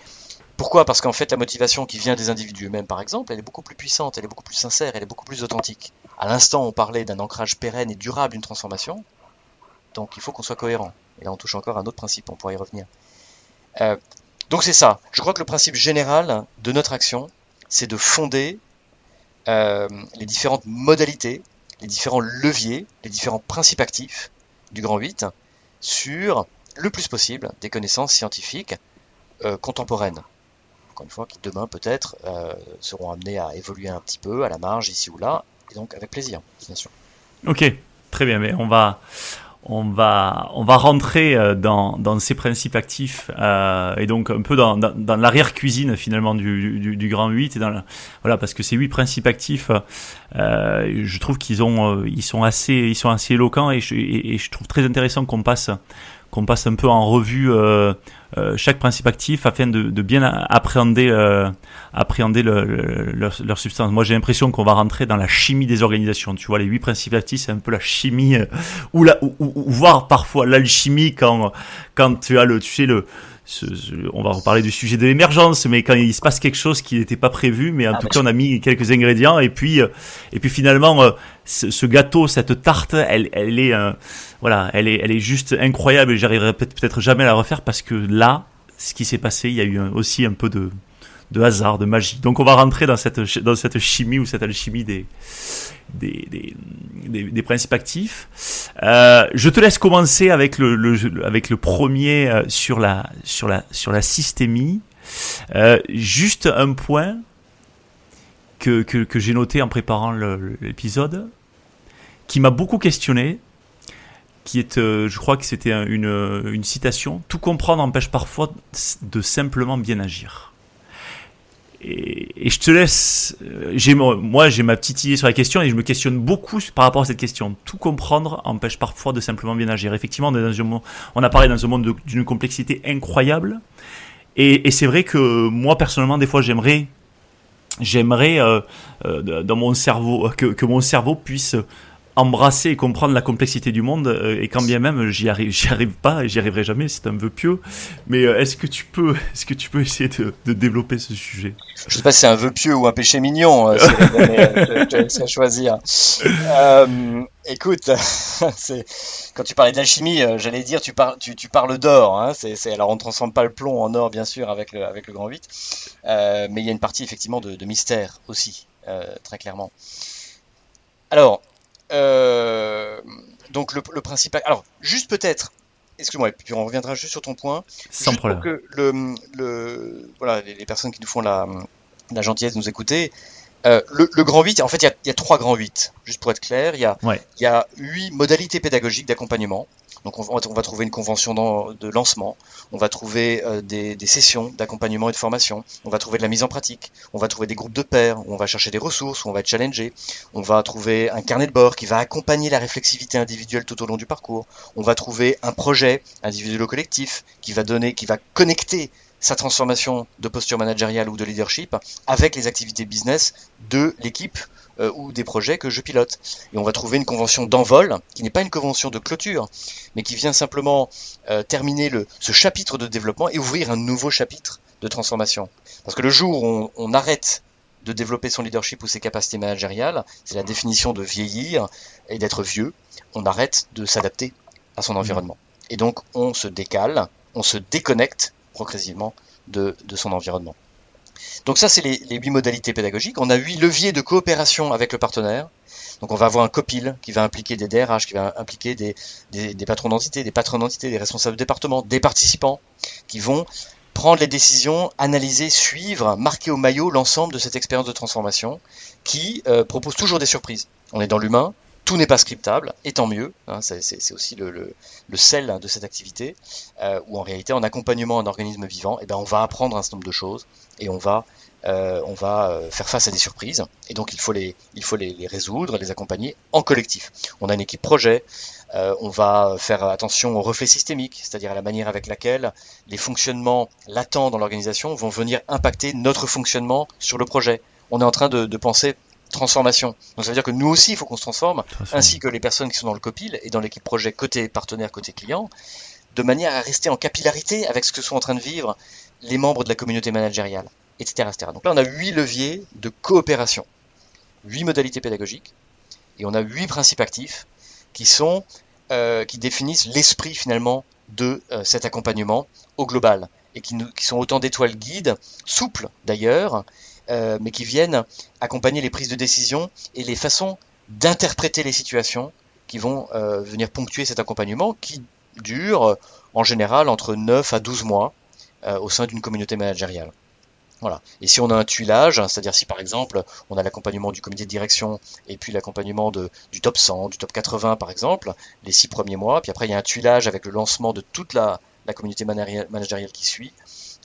pourquoi? Parce qu'en fait la motivation qui vient des individus eux-mêmes par exemple, elle est beaucoup plus puissante, elle est beaucoup plus sincère, elle est beaucoup plus authentique. À l'instant on parlait d'un ancrage pérenne et durable d'une transformation, donc il faut qu'on soit cohérent. Et là on touche encore à un autre principe, on pourra y revenir. Euh, donc c'est ça. Je crois que le principe général de notre action, c'est de fonder les différentes modalités, les différents leviers, les différents principes actifs du Grand 8 sur le plus possible des connaissances scientifiques euh, contemporaines. Encore une fois, qui demain peut-être seront amenées à évoluer un petit peu à la marge ici ou là, et donc avec plaisir, bien sûr. Ok, très bien, mais on va on va, on va rentrer euh, dans, dans ces principes actifs euh, et donc un peu dans, dans, dans l'arrière-cuisine finalement du, du, du, grand 8 et dans voilà parce que ces huit principes actifs euh, je trouve qu'ils ont euh, ils sont assez ils sont assez éloquents et je, et, et je trouve très intéressant qu'on passe qu'on passe un peu en revue euh, euh, chaque principe actif afin de, bien appréhender, euh, appréhender le, le, leur, substance. Moi, j'ai l'impression qu'on va rentrer dans la chimie des organisations. Tu vois, les huit principes actifs, c'est un peu la chimie, euh, ou, la, ou, ou voire parfois l'alchimie quand, quand tu as le, tu sais, le, on va reparler du sujet de l'émergence, mais quand il se passe quelque chose qui n'était pas prévu, mais en ah, tout cas on a mis quelques ingrédients et puis euh, et puis finalement euh, ce, gâteau, cette tarte, elle, elle est euh, voilà, elle est elle est juste incroyable et j'arriverai peut-être jamais à la refaire parce que là, ce qui s'est passé, il y a eu aussi un peu de de hasard, de magie. Donc on va rentrer dans cette dans cette chimie ou cette alchimie des des, des, des, des principes actifs. Euh, je te laisse commencer avec le, le avec le premier euh, sur la sur la sur la systémie. Euh, juste un point que, que, que j'ai noté en préparant l'épisode, qui m'a beaucoup questionné, qui est, euh, je crois que c'était une, une citation, Tout comprendre empêche parfois de simplement bien agir. Et, je te laisse. Euh, moi, j'ai ma petite idée sur la question et je me questionne beaucoup par rapport à cette question. Tout comprendre empêche parfois de simplement bien agir. Effectivement, on, est dans un, on apparaît dans un monde d'une complexité incroyable. Et, et c'est vrai que moi, personnellement, des fois, j'aimerais, j'aimerais euh, euh, dans mon cerveau que, que mon cerveau puisse embrasser et comprendre la complexité du monde euh, et quand bien même j'y arrive j'y arrive pas et j'y arriverai jamais c'est un vœu pieux. Mais euh, est-ce que tu peux est-ce que tu peux essayer de, développer ce sujet? Je sais pas si c'est un vœu pieux ou un péché mignon euh, te laisse choisir. Euh, écoute c'est quand tu parlais de l'alchimie j'allais dire tu parles tu, parles d'or hein, c'est, c'est alors on transforme pas le plomb en or bien sûr avec le avec le grand 8 euh, mais il y a une partie effectivement de mystère aussi très clairement. Alors euh, donc le, le principal. Alors, juste peut-être, excuse-moi, puis on reviendra juste sur ton point. Sans juste problème. Pour que le, le, voilà, les, les, personnes qui nous font la, la gentillesse de nous écouter. Euh, le, le, grand 8, en fait, il y a, y a, trois grands 8, juste pour être clair. Il y a, ouais. il y a huit modalités pédagogiques d'accompagnement. Donc on, va trouver une convention de lancement, on va trouver euh, des, des, sessions d'accompagnement et de formation, on va trouver de la mise en pratique, on va trouver des groupes de pairs, on va chercher des ressources, on va être challengé, on va trouver un carnet de bord qui va accompagner la réflexivité individuelle tout au long du parcours, on va trouver un projet individuel ou collectif qui va donner, qui va connecter sa transformation de posture managériale ou de leadership avec les activités business de l'équipe euh, ou des projets que je pilote. Et on va trouver une convention d'envol qui n'est pas une convention de clôture, mais qui vient simplement euh, terminer ce chapitre de développement et ouvrir un nouveau chapitre de transformation. Parce que le jour où on, arrête de développer son leadership ou ses capacités managériales, c'est la définition de vieillir et d'être vieux, on arrête de s'adapter à son environnement. Et donc on se décale, on se déconnecte progressivement de son environnement. Donc ça, c'est les, huit modalités pédagogiques. On a huit leviers de coopération avec le partenaire. Donc on va avoir un copil qui va impliquer des DRH, qui va impliquer des patrons d'entité, des patrons d'entité, des responsables de département, des participants, qui vont prendre les décisions, analyser, suivre, marquer au maillot l'ensemble de cette expérience de transformation, qui euh, propose toujours des surprises. On est dans l'humain, tout n'est pas scriptable, et tant mieux. Hein, c'est aussi le, sel de cette activité, euh, où en réalité, en accompagnement d'un organisme vivant, eh ben, on va apprendre un certain nombre de choses et on va, euh, on va euh, faire face à des surprises. Et donc, il faut les, il faut les, résoudre, les accompagner en collectif. On a une équipe projet. On va faire attention au reflet systémique, c'est-à-dire à la manière avec laquelle les fonctionnements latents dans l'organisation vont venir impacter notre fonctionnement sur le projet. On est en train de penser transformation. Donc ça veut dire que nous aussi, il faut qu'on se transforme, ainsi que les personnes qui sont dans le copil et dans l'équipe projet côté partenaire, côté client, de manière à rester en capillarité avec ce que sont en train de vivre les membres de la communauté managériale, etc. etc. Donc là, on a huit leviers de coopération, huit modalités pédagogiques, et on a huit principes actifs qui sont euh, qui définissent l'esprit finalement de euh, cet accompagnement au global et qui, nous, qui sont autant d'étoiles guides, souples d'ailleurs, euh, mais qui viennent accompagner les prises de décision et les façons d'interpréter les situations qui vont euh, venir ponctuer cet accompagnement qui dure en général entre 9 à 12 mois euh, au sein d'une communauté managériale. Voilà. Et si on a un tuilage, hein, c'est-à-dire si par exemple on a l'accompagnement du comité de direction et puis l'accompagnement du top 100, du top 80 par exemple, les six premiers mois, puis après il y a un tuilage avec le lancement de toute la, communauté managériale qui suit.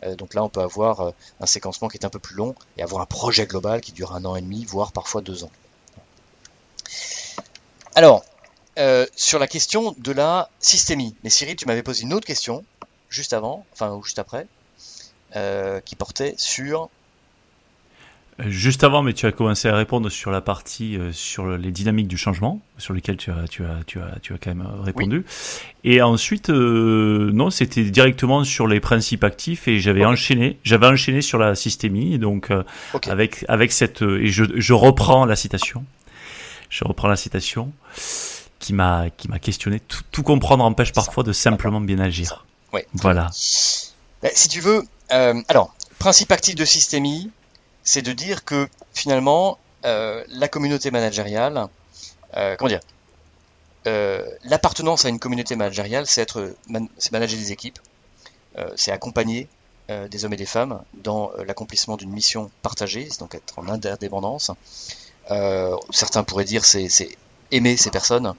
Euh, donc là on peut avoir euh, un séquencement qui est un peu plus long et avoir un projet global qui dure un an et demi, voire parfois deux ans. Alors, euh, sur la question de la systémie, mais Cyril, tu m'avais posé une autre question juste avant, enfin ou juste après. Qui portait sur Juste avant, mais tu as commencé à répondre sur la partie euh, sur les dynamiques du changement, sur lesquelles tu as, tu as, tu as, tu as quand même répondu. Et ensuite, non, c'était directement sur les principes actifs et j'avais enchaîné, j'avais enchaîné sur la systémie, donc avec avec cette et je, je reprends la citation, je reprends la citation qui m'a qui m'a questionné. Tout, tout comprendre empêche parfois de simplement bien agir. Oui. Voilà. Ben, si tu veux, euh, alors, principe actif de Systémie, c'est de dire que finalement, euh, la communauté managériale, euh, comment dire, l'appartenance à une communauté managériale, c'est être, c'est manager des équipes, c'est accompagner des hommes et des femmes dans l'accomplissement d'une mission partagée, donc être en interdépendance. certains pourraient dire c'est, c'est aimer ces personnes,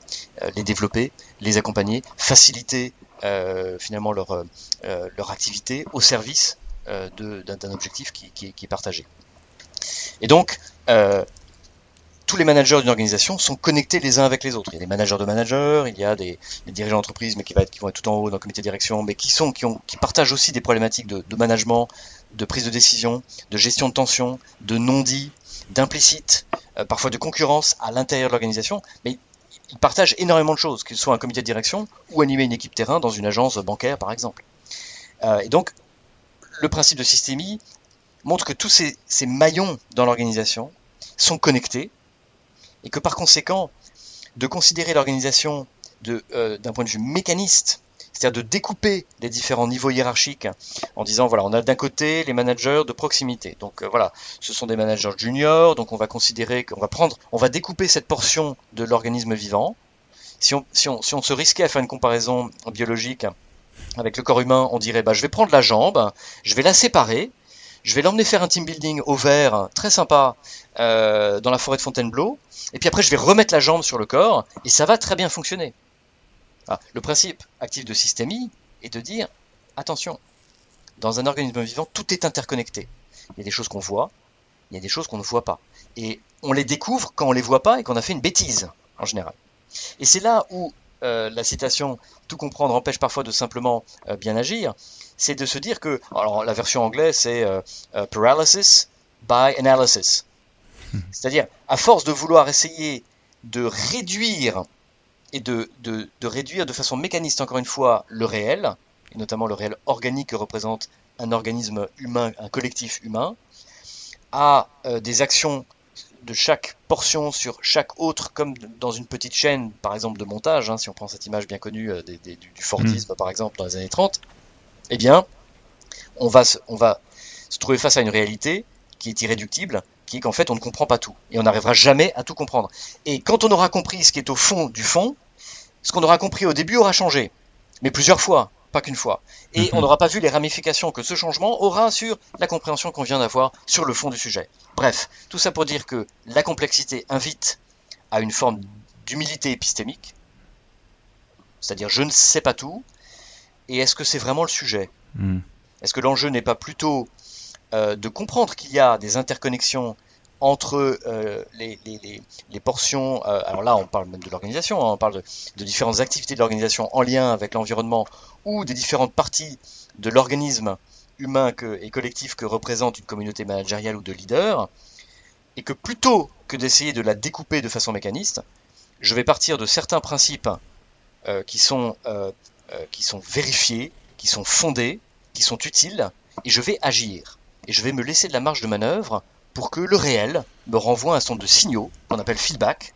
les développer, les accompagner, faciliter euh, finalement leur, euh, leur activité au service euh, d'un objectif qui, est partagé. Et donc, tous les managers d'une organisation sont connectés les uns avec les autres. Il y a des managers de managers, il y a des, dirigeants d'entreprise, mais qui, va être, qui vont être tout en haut dans le comité de direction, mais qui sont, qui, ont, qui partagent aussi des problématiques de, management, de prise de décision, de gestion de tension, de non-dit, d'implicite, parfois de concurrence à l'intérieur de l'organisation, mais ils partagent énormément de choses, qu'ils soient un comité de direction ou animer une équipe terrain dans une agence bancaire, par exemple. Euh, et donc, le principe de systémie montre que tous ces, maillons dans l'organisation sont connectés et que par conséquent, de considérer l'organisation euh, d'un point de vue mécaniste c'est-à-dire de découper les différents niveaux hiérarchiques en disant voilà, on a d'un côté les managers de proximité. Donc euh, voilà, ce sont des managers juniors, donc on va considérer qu'on va prendre, on va découper cette portion de l'organisme vivant. Si on, si, on, si on se risquait à faire une comparaison biologique avec le corps humain, on dirait bah, je vais prendre la jambe, je vais la séparer, je vais l'emmener faire un team building au vert, très sympa, euh, dans la forêt de Fontainebleau, et puis après je vais remettre la jambe sur le corps, et ça va très bien fonctionner. Ah, le principe actif de systémie est de dire attention, dans un organisme vivant, tout est interconnecté. Il y a des choses qu'on voit, il y a des choses qu'on ne voit pas. Et on les découvre quand on les voit pas et qu'on a fait une bêtise, en général. Et c'est là où euh, la citation Tout comprendre empêche parfois de simplement euh, bien agir, c'est de se dire que, alors la version anglaise c'est euh, paralysis by analysis. C'est-à-dire, à force de vouloir essayer de réduire et de, de, de, réduire de façon mécaniste, encore une fois, le réel, et notamment le réel organique que représente un organisme humain, un collectif humain, à euh, des actions de chaque portion sur chaque autre, comme dans une petite chaîne, par exemple, de montage, hein, si on prend cette image bien connue euh, des, du, Fordisme, mm. par exemple, dans les années 30, eh bien, on va, se, on va se trouver face à une réalité qui est irréductible, qui est qu'en fait, on ne comprend pas tout. Et on n'arrivera jamais à tout comprendre. Et quand on aura compris ce qui est au fond du fond, ce qu'on aura compris au début aura changé, mais plusieurs fois, pas qu'une fois. Et on mhm. n'aura pas vu les ramifications que ce changement aura sur la compréhension qu'on vient d'avoir sur le fond du sujet. Bref, tout ça pour dire que la complexité invite à une forme d'humilité épistémique, c'est-à-dire je ne sais pas tout, et est-ce que c'est vraiment le sujet hmm. Est-ce que l'enjeu n'est pas plutôt euh, de comprendre qu'il y a des interconnexions entre euh, les, les, les, portions, euh, alors là on parle même de l'organisation, hein, on parle de, de, différentes activités de l'organisation en lien avec l'environnement ou des différentes parties de l'organisme humain que, et collectif que représente une communauté managériale ou de leaders, et que plutôt que d'essayer de la découper de façon mécaniste, je vais partir de certains principes euh, qui, sont, qui sont vérifiés, qui sont fondés, qui sont utiles, et je vais agir. Et je vais me laisser de la marge de manœuvre pour que le réel me renvoie un certain de signaux qu'on appelle feedback,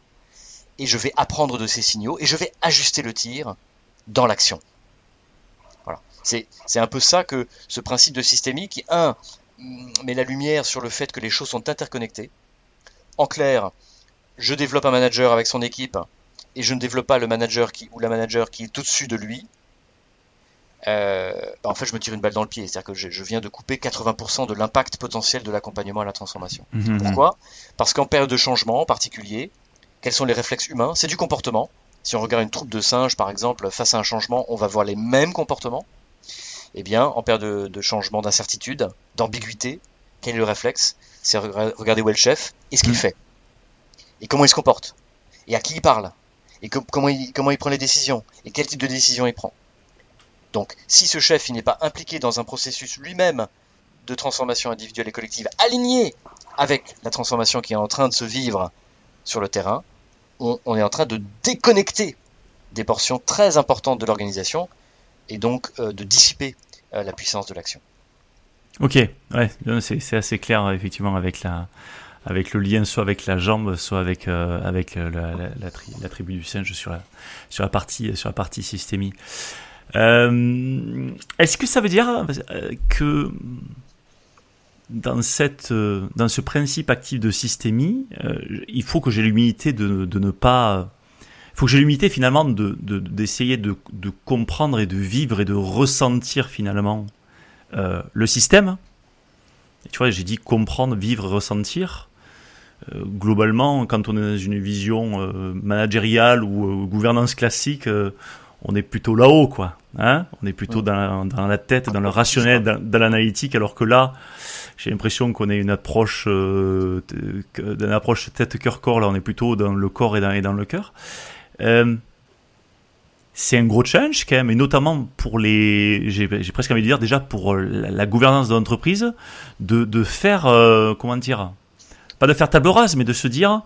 et je vais apprendre de ces signaux et je vais ajuster le tir dans l'action. Voilà. C'est, un peu ça que ce principe de systémie qui, un, met la lumière sur le fait que les choses sont interconnectées. En clair, je développe un manager avec son équipe et je ne développe pas le manager qui, ou la manager qui est au-dessus de lui. Euh, bah, en fait, je me tire une balle dans le pied. C'est-à-dire que je, viens de couper 80% de l'impact potentiel de l'accompagnement à la transformation. Mhm, mhm. Pourquoi? Parce qu'en période de changement en particulier, quels sont les réflexes humains? C'est du comportement. Si on regarde une troupe de singes, par exemple, face à un changement, on va voir les mêmes comportements. Eh bien, en période de, changement, d'incertitude, d'ambiguïté, quel est le réflexe? C'est regarder où est le chef et ce qu'il mhm. fait. Et comment il se comporte? Et à qui il parle? Et comment, il, comment il prend les décisions? Et quel type de décision il prend? Donc, si ce chef n'est pas impliqué dans un processus lui-même de transformation individuelle et collective aligné avec la transformation qui est en train de se vivre sur le terrain, on, est en train de déconnecter des portions très importantes de l'organisation et donc euh, de dissiper euh, la puissance de l'action. Ok, ouais, c'est assez clair effectivement avec la, avec le lien soit avec la jambe, soit avec euh, avec la, tribu du singe sur la sur la partie sur la partie systémie. Euh, est-ce que ça veut dire euh, que dans, cette, euh, dans ce principe actif de systémie, il faut que j'ai l'humilité de, de, ne pas... Il faut que j'ai l'humilité finalement d'essayer de, de, comprendre et de vivre et de ressentir finalement le système. tu vois, j'ai dit comprendre, vivre, ressentir. globalement, quand on est dans une vision managériale ou gouvernance classique, on est plutôt là-haut, quoi. Hein on est plutôt dans, la tête, dans le rationnel, dans, l'analytique, alors que là, j'ai l'impression qu'on est une approche, euh, d'une approche tête-cœur-corps. Là, on est plutôt dans le corps et dans, et dans le cœur. Euh, c'est un gros challenge quand même, et notamment pour les, j'ai presque envie de dire déjà pour la, gouvernance de l'entreprise, de, de faire, euh, comment dire, pas de faire table rase, mais de se dire,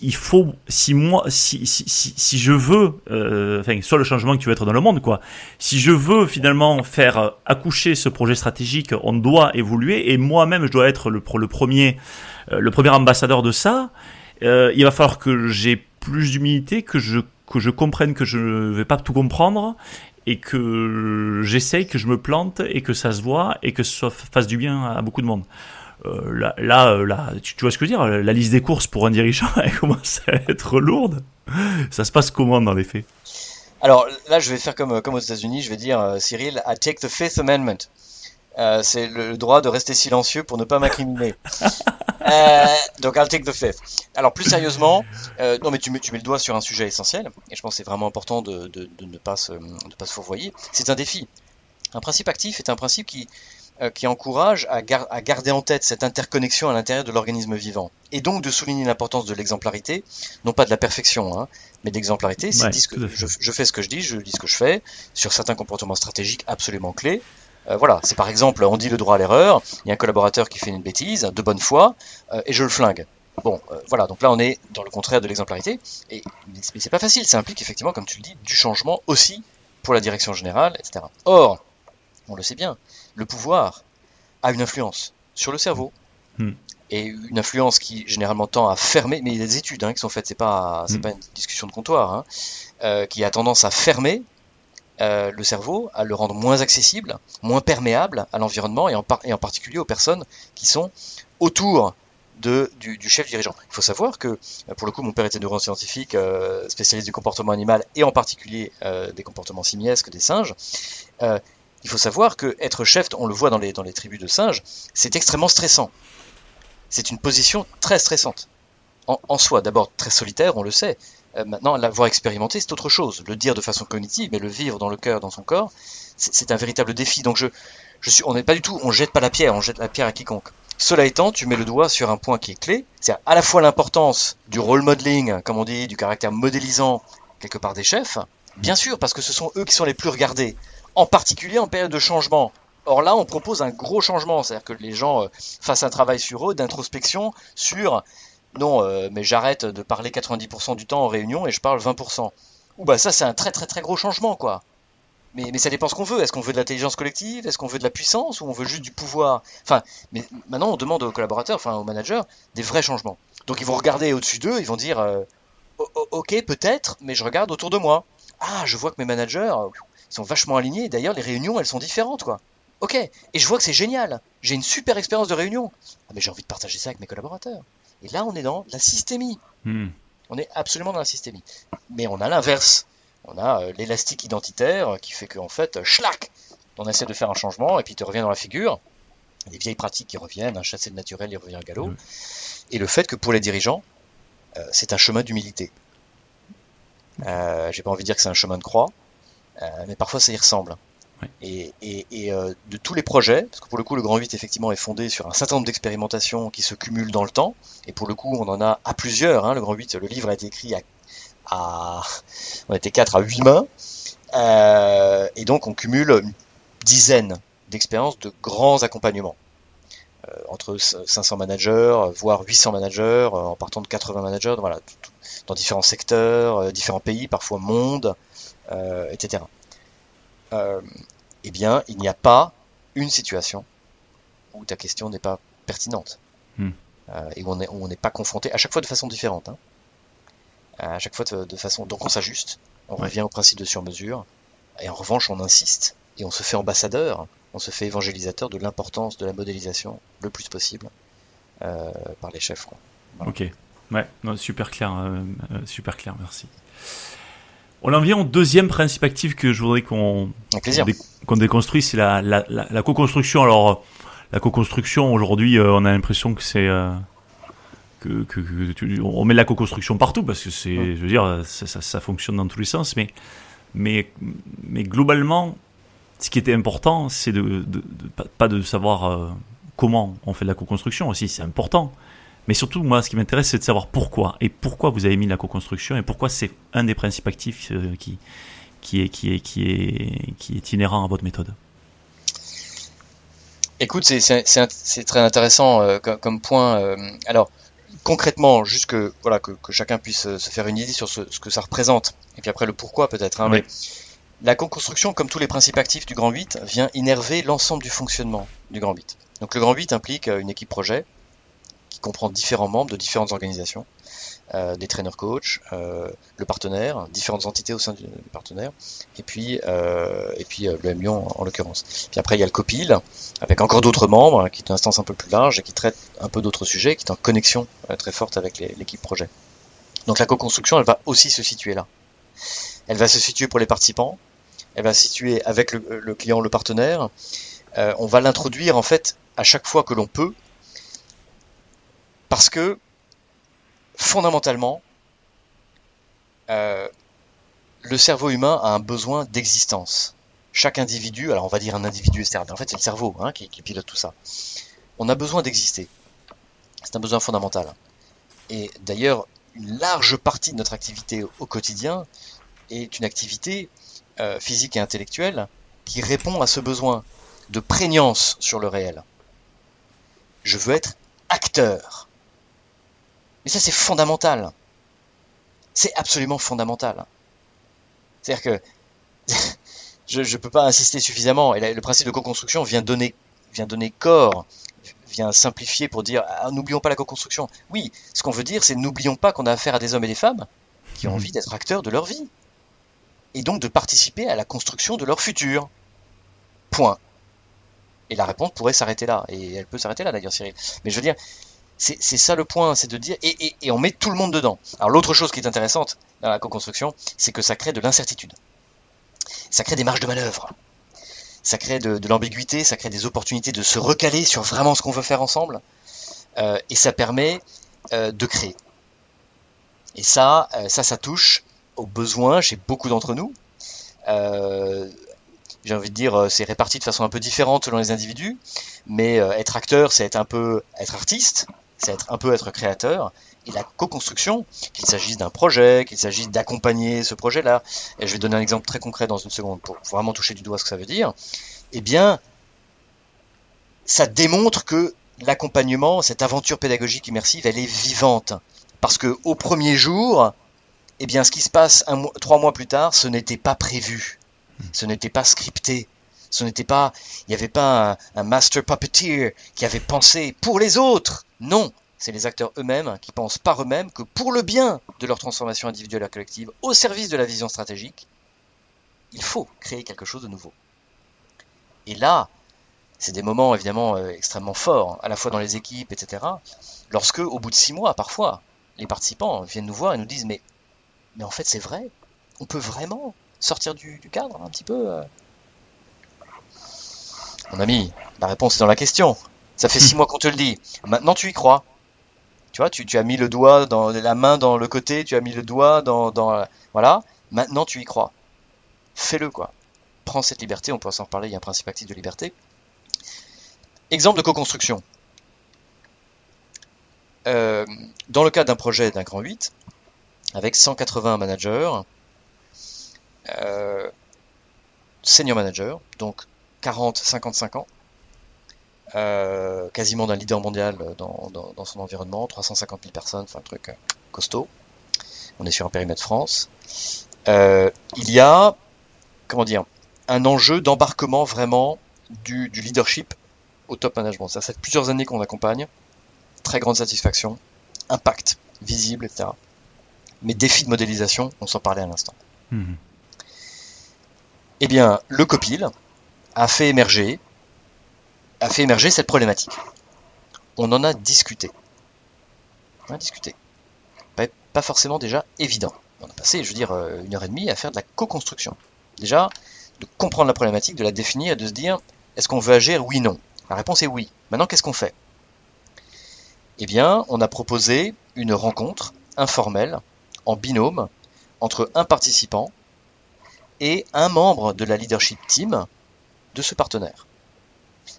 il faut si moi si si, si, je veux euh, enfin soit le changement que tu veux être dans le monde quoi. Si je veux finalement faire accoucher ce projet stratégique on doit évoluer et moi-même je dois être le, le premier euh, le premier ambassadeur de ça. Euh, il va falloir que j'ai plus d'humilité que je que je comprenne que je ne vais pas tout comprendre et que j'essaye que je me plante et que ça se voit et que ça fasse du bien à beaucoup de monde euh, là, euh, là, tu, vois ce que je veux dire La liste des courses pour un dirigeant, elle commence à être lourde. Ça se passe comment dans les faits? Alors là, je vais faire comme, comme aux États-Unis, je vais dire, euh, Cyril, I take the Fifth Amendment. c'est le, droit de rester silencieux pour ne pas m'incriminer. donc I'll take the fifth. Alors plus sérieusement, non mais tu mets, tu mets le doigt sur un sujet essentiel, et je pense que c'est vraiment important de, de, de, ne pas se, de pas se fourvoyer. C'est un défi. Un principe actif est un principe qui, euh, qui encourage à, garder en tête cette interconnexion à l'intérieur de l'organisme vivant. Et donc de souligner l'importance de l'exemplarité, non pas de la perfection, hein, mais d'exemplarité. C'est que je, fais ce que je dis, je dis ce que je fais, sur certains comportements stratégiques absolument clés. Euh, voilà, c'est par exemple, on dit le droit à l'erreur, il y a un collaborateur qui fait une bêtise, de bonne foi, euh, et je le flingue. Bon, voilà, donc là on est dans le contraire de l'exemplarité, et, mais c'est pas facile, ça implique effectivement, comme tu le dis, du changement aussi pour la direction générale, etc. Or, on le sait bien, le pouvoir a une influence sur le cerveau. Hmm. Et une influence qui généralement tend à fermer, mais il y a des études hein, qui sont faites, c'est pas, c'est hmm. pas une discussion de comptoir, hein, euh, qui a tendance à fermer euh, le cerveau, à le rendre moins accessible, moins perméable à l'environnement et en, et en particulier aux personnes qui sont autour de, du, chef dirigeant. Il faut savoir que, pour le coup, mon père était neuroscientifique, euh, spécialiste du comportement animal et en particulier euh, des comportements simiesques des singes. Il faut savoir que être chef, on le voit dans les, tribus de singes, c'est extrêmement stressant. C'est une position très stressante. En, soi, d'abord très solitaire, on le sait. Euh, maintenant, l'avoir expérimenté, c'est autre chose. Le dire de façon cognitive, mais le vivre dans le cœur, dans son corps, c'est un véritable défi. Donc je, suis, on n'est pas du tout, on jette pas la pierre, on jette la pierre à quiconque. Cela étant, tu mets le doigt sur un point qui est clé, c'est à la fois l'importance du role modeling, comme on dit, du caractère modélisant quelque part des chefs, bien sûr, parce que ce sont eux qui sont les plus regardés en particulier en période de changement. Or là, on propose un gros changement, c'est-à-dire que les gens euh, fassent un travail sur eux, d'introspection, sur non, euh, mais j'arrête de parler 90% du temps en réunion et je parle 20%. Ou bah ça, c'est un très très très gros changement, quoi. Mais, ça dépend ce qu'on veut. Est-ce qu'on veut de l'intelligence collective? Est-ce qu'on veut de la puissance? Ou on veut juste du pouvoir? Enfin, mais maintenant, on demande aux collaborateurs, enfin aux managers, des vrais changements. Donc ils vont regarder au-dessus d'eux, ils vont dire, euh, ok, peut-être, mais je regarde autour de moi. Ah, je vois que mes managers, sont vachement alignés. D'ailleurs, les réunions, elles sont différentes, quoi. Ok, et je vois que c'est génial. J'ai une super expérience de réunion. Ah, mais j'ai envie de partager ça avec mes collaborateurs. Et là, on est dans la systémie. Hmm. On est absolument dans la systémie. Mais on a l'inverse. On a euh, l'élastique identitaire qui fait qu'en fait, schlac, on essaie de faire un changement et puis te revient dans la figure. Les vieilles pratiques qui reviennent, un chasser le naturel, il revient à galop. Et le fait que pour les dirigeants, euh, c'est un chemin d'humilité. Euh, J'ai pas envie de dire que c'est un chemin de croix, euh, mais parfois ça y ressemble. Et, et, et euh, de tous les projets, parce que pour le coup le Grand 8 effectivement est fondé sur un certain nombre d'expérimentations qui se cumulent dans le temps, et pour le coup on en a à plusieurs, hein, le Grand 8, le livre a été écrit à, à on était 4 à 8 mains, euh, et donc on cumule une dizaine d'expériences de grands accompagnements. Euh, entre 500 managers, voire 800 managers, euh, en partant de 80 managers, voilà, dans différents secteurs, euh, différents pays, parfois monde, etc. eh bien, il n'y a pas une situation où ta question n'est pas pertinente. Hmm. et où on n'est pas confronté, à chaque fois de façon différente. Hein. À chaque fois de, de façon. Donc on s'ajuste, on Ouais. revient au principe de sur-mesure, et en revanche on insiste, et on se fait ambassadeur, on se fait évangélisateur de l'importance de la modélisation le plus possible euh, par les chefs. Quoi. Voilà. Ok. Ouais, non, super clair, euh, euh, super clair, merci. On en vient au deuxième principe actif que je voudrais qu'on Avec plaisir. qu'on dé- qu'on déconstruit, c'est la, la, la, la co-construction. Alors, la co-construction, aujourd'hui, euh, on a l'impression que c'est. euh, que, que, que tu- on met de la co-construction partout parce que c'est, je veux dire, ça, ça, ça fonctionne dans tous les sens. Mais, mais, mais globalement, ce qui était important, c'est de, de, de- pas- pas de savoir euh, comment on fait de la co-construction aussi, c'est important. Mais surtout, moi, ce qui m'intéresse, c'est de savoir pourquoi. Et pourquoi vous avez mis la co-construction et pourquoi c'est un des principes actifs euh, qui, qui, est, qui, est, qui, est, qui est inhérent à votre méthode. Écoute, c'est- très intéressant euh, comme, comme point. euh, alors, concrètement, juste que, voilà, que, que chacun puisse se faire une idée sur ce, ce que ça représente, et puis après le pourquoi peut-être. Hein, Oui. la co-construction, comme tous les principes actifs du Grand 8, vient innerver l'ensemble du fonctionnement du Grand 8. Donc le Grand 8 implique une équipe projet qui comprend différents membres de différentes organisations, euh, des trainers coach, euh, le partenaire, différentes entités au sein du, partenaire, et puis, euh, et puis le M en, en l'occurrence. Puis après il y a le COPIL, avec encore d'autres membres, hein, qui est une instance un peu plus large et qui traite un peu d'autres sujets, qui est en connexion très forte avec l'équipe projet. Donc la co-construction, elle va aussi se situer là. Elle va se situer pour les participants, elle va se situer avec le, le client, le partenaire. On va l'introduire en fait à chaque fois que l'on peut, parce que fondamentalement, euh, le cerveau humain a un besoin d'existence. Chaque individu, alors on va dire un individu externe, en fait c'est le cerveau hein, qui, pilote tout ça. On a besoin d'exister. C'est un besoin fondamental. Et d'ailleurs, une large partie de notre activité au- au quotidien est une activité euh, physique et intellectuelle qui répond à ce besoin de prégnance sur le réel. Je veux être acteur. Mais ça, c'est fondamental. C'est absolument fondamental. C'est-à-dire que je ne peux pas insister suffisamment. Et le principe de co-construction vient donner, vient donner corps, vient simplifier pour dire ah, n'oublions pas la co-construction. Oui, ce qu'on veut dire, c'est n'oublions pas qu'on a affaire à des hommes et des femmes qui ont Mhm. envie d'être acteurs de leur vie et donc de participer à la construction de leur futur. Point. Et la réponse pourrait s'arrêter là. Et elle peut s'arrêter là d'ailleurs, Cyril. Mais je veux dire, c'est ça le point, c'est de dire, et, on met tout le monde dedans. Alors l'autre chose qui est intéressante dans la co-construction, c'est que ça crée de l'incertitude. Ça crée des marges de manœuvre. Ça crée de, l'ambiguïté, ça crée des opportunités de se recaler sur vraiment ce qu'on veut faire ensemble. Euh, et ça permet euh, de créer. Et ça, euh, ça, ça touche aux besoins chez beaucoup d'entre nous. J'ai envie de dire, c'est réparti de façon un peu différente selon les individus, mais être acteur, c'est être un peu être artiste, c'est un peu être créateur. Et la co-construction, qu'il s'agisse d'un projet, qu'il s'agisse d'accompagner ce projet-là, et je vais donner un exemple très concret dans une seconde pour vraiment toucher du doigt ce que ça veut dire, eh bien, ça démontre que l'accompagnement, cette aventure pédagogique immersive, elle est vivante. Parce que au premier jour, eh bien, ce qui se passe trois mois plus tard, ce n'était pas prévu, ce n'était pas scripté, ce n'était pas, il n'y avait pas un, master puppeteer qui avait pensé pour les autres. Non, c'est les acteurs eux-mêmes qui pensent par eux-mêmes que pour le bien de leur transformation individuelle et collective, au service de la vision stratégique, il faut créer quelque chose de nouveau. Et là, c'est des moments évidemment euh, extrêmement forts, à la fois dans les équipes, etc. Lorsque, au bout de six mois, parfois, les participants viennent nous voir et nous disent mais, mais en fait c'est vrai? On peut vraiment sortir du, cadre un petit peu euh? Mon ami, la réponse est dans la question. Ça fait six mois qu'on te le dit. Maintenant, tu y crois. Tu vois, tu, tu, as mis le doigt dans la main dans le côté, tu as mis le doigt dans, dans voilà. Maintenant, tu y crois. Fais-le quoi. Prends cette liberté. On pourra s'en reparler. Il y a un principe actif de liberté. Exemple de co-construction. Euh, dans le cas d'un projet d'un grand 8, avec 180 managers, euh, senior manager, donc 40, 55 ans, euh, quasiment d'un leader mondial dans, dans, son environnement, 350 000 personnes, enfin un truc costaud. On est sur un périmètre France. il y a, comment dire, un enjeu d'embarquement vraiment du, du, leadership au top management. Ça fait plusieurs années qu'on accompagne très grande satisfaction, impact visible, etc. Mais défi de modélisation, on s'en parlait à l'instant. Mhm. Eh bien, le copil a fait émerger, a fait émerger cette problématique. On en a discuté. On a discuté. Pas, forcément déjà évident. On a passé, je veux dire, euh, une heure et demie à faire de la co-construction. Déjà, de comprendre la problématique, de la définir et de se dire, est-ce qu'on veut agir Oui, non? La réponse est oui. Maintenant, qu'est-ce qu'on fait? Eh bien, on a proposé une rencontre informelle en binôme entre un participant et un membre de la leadership team de ce partenaire.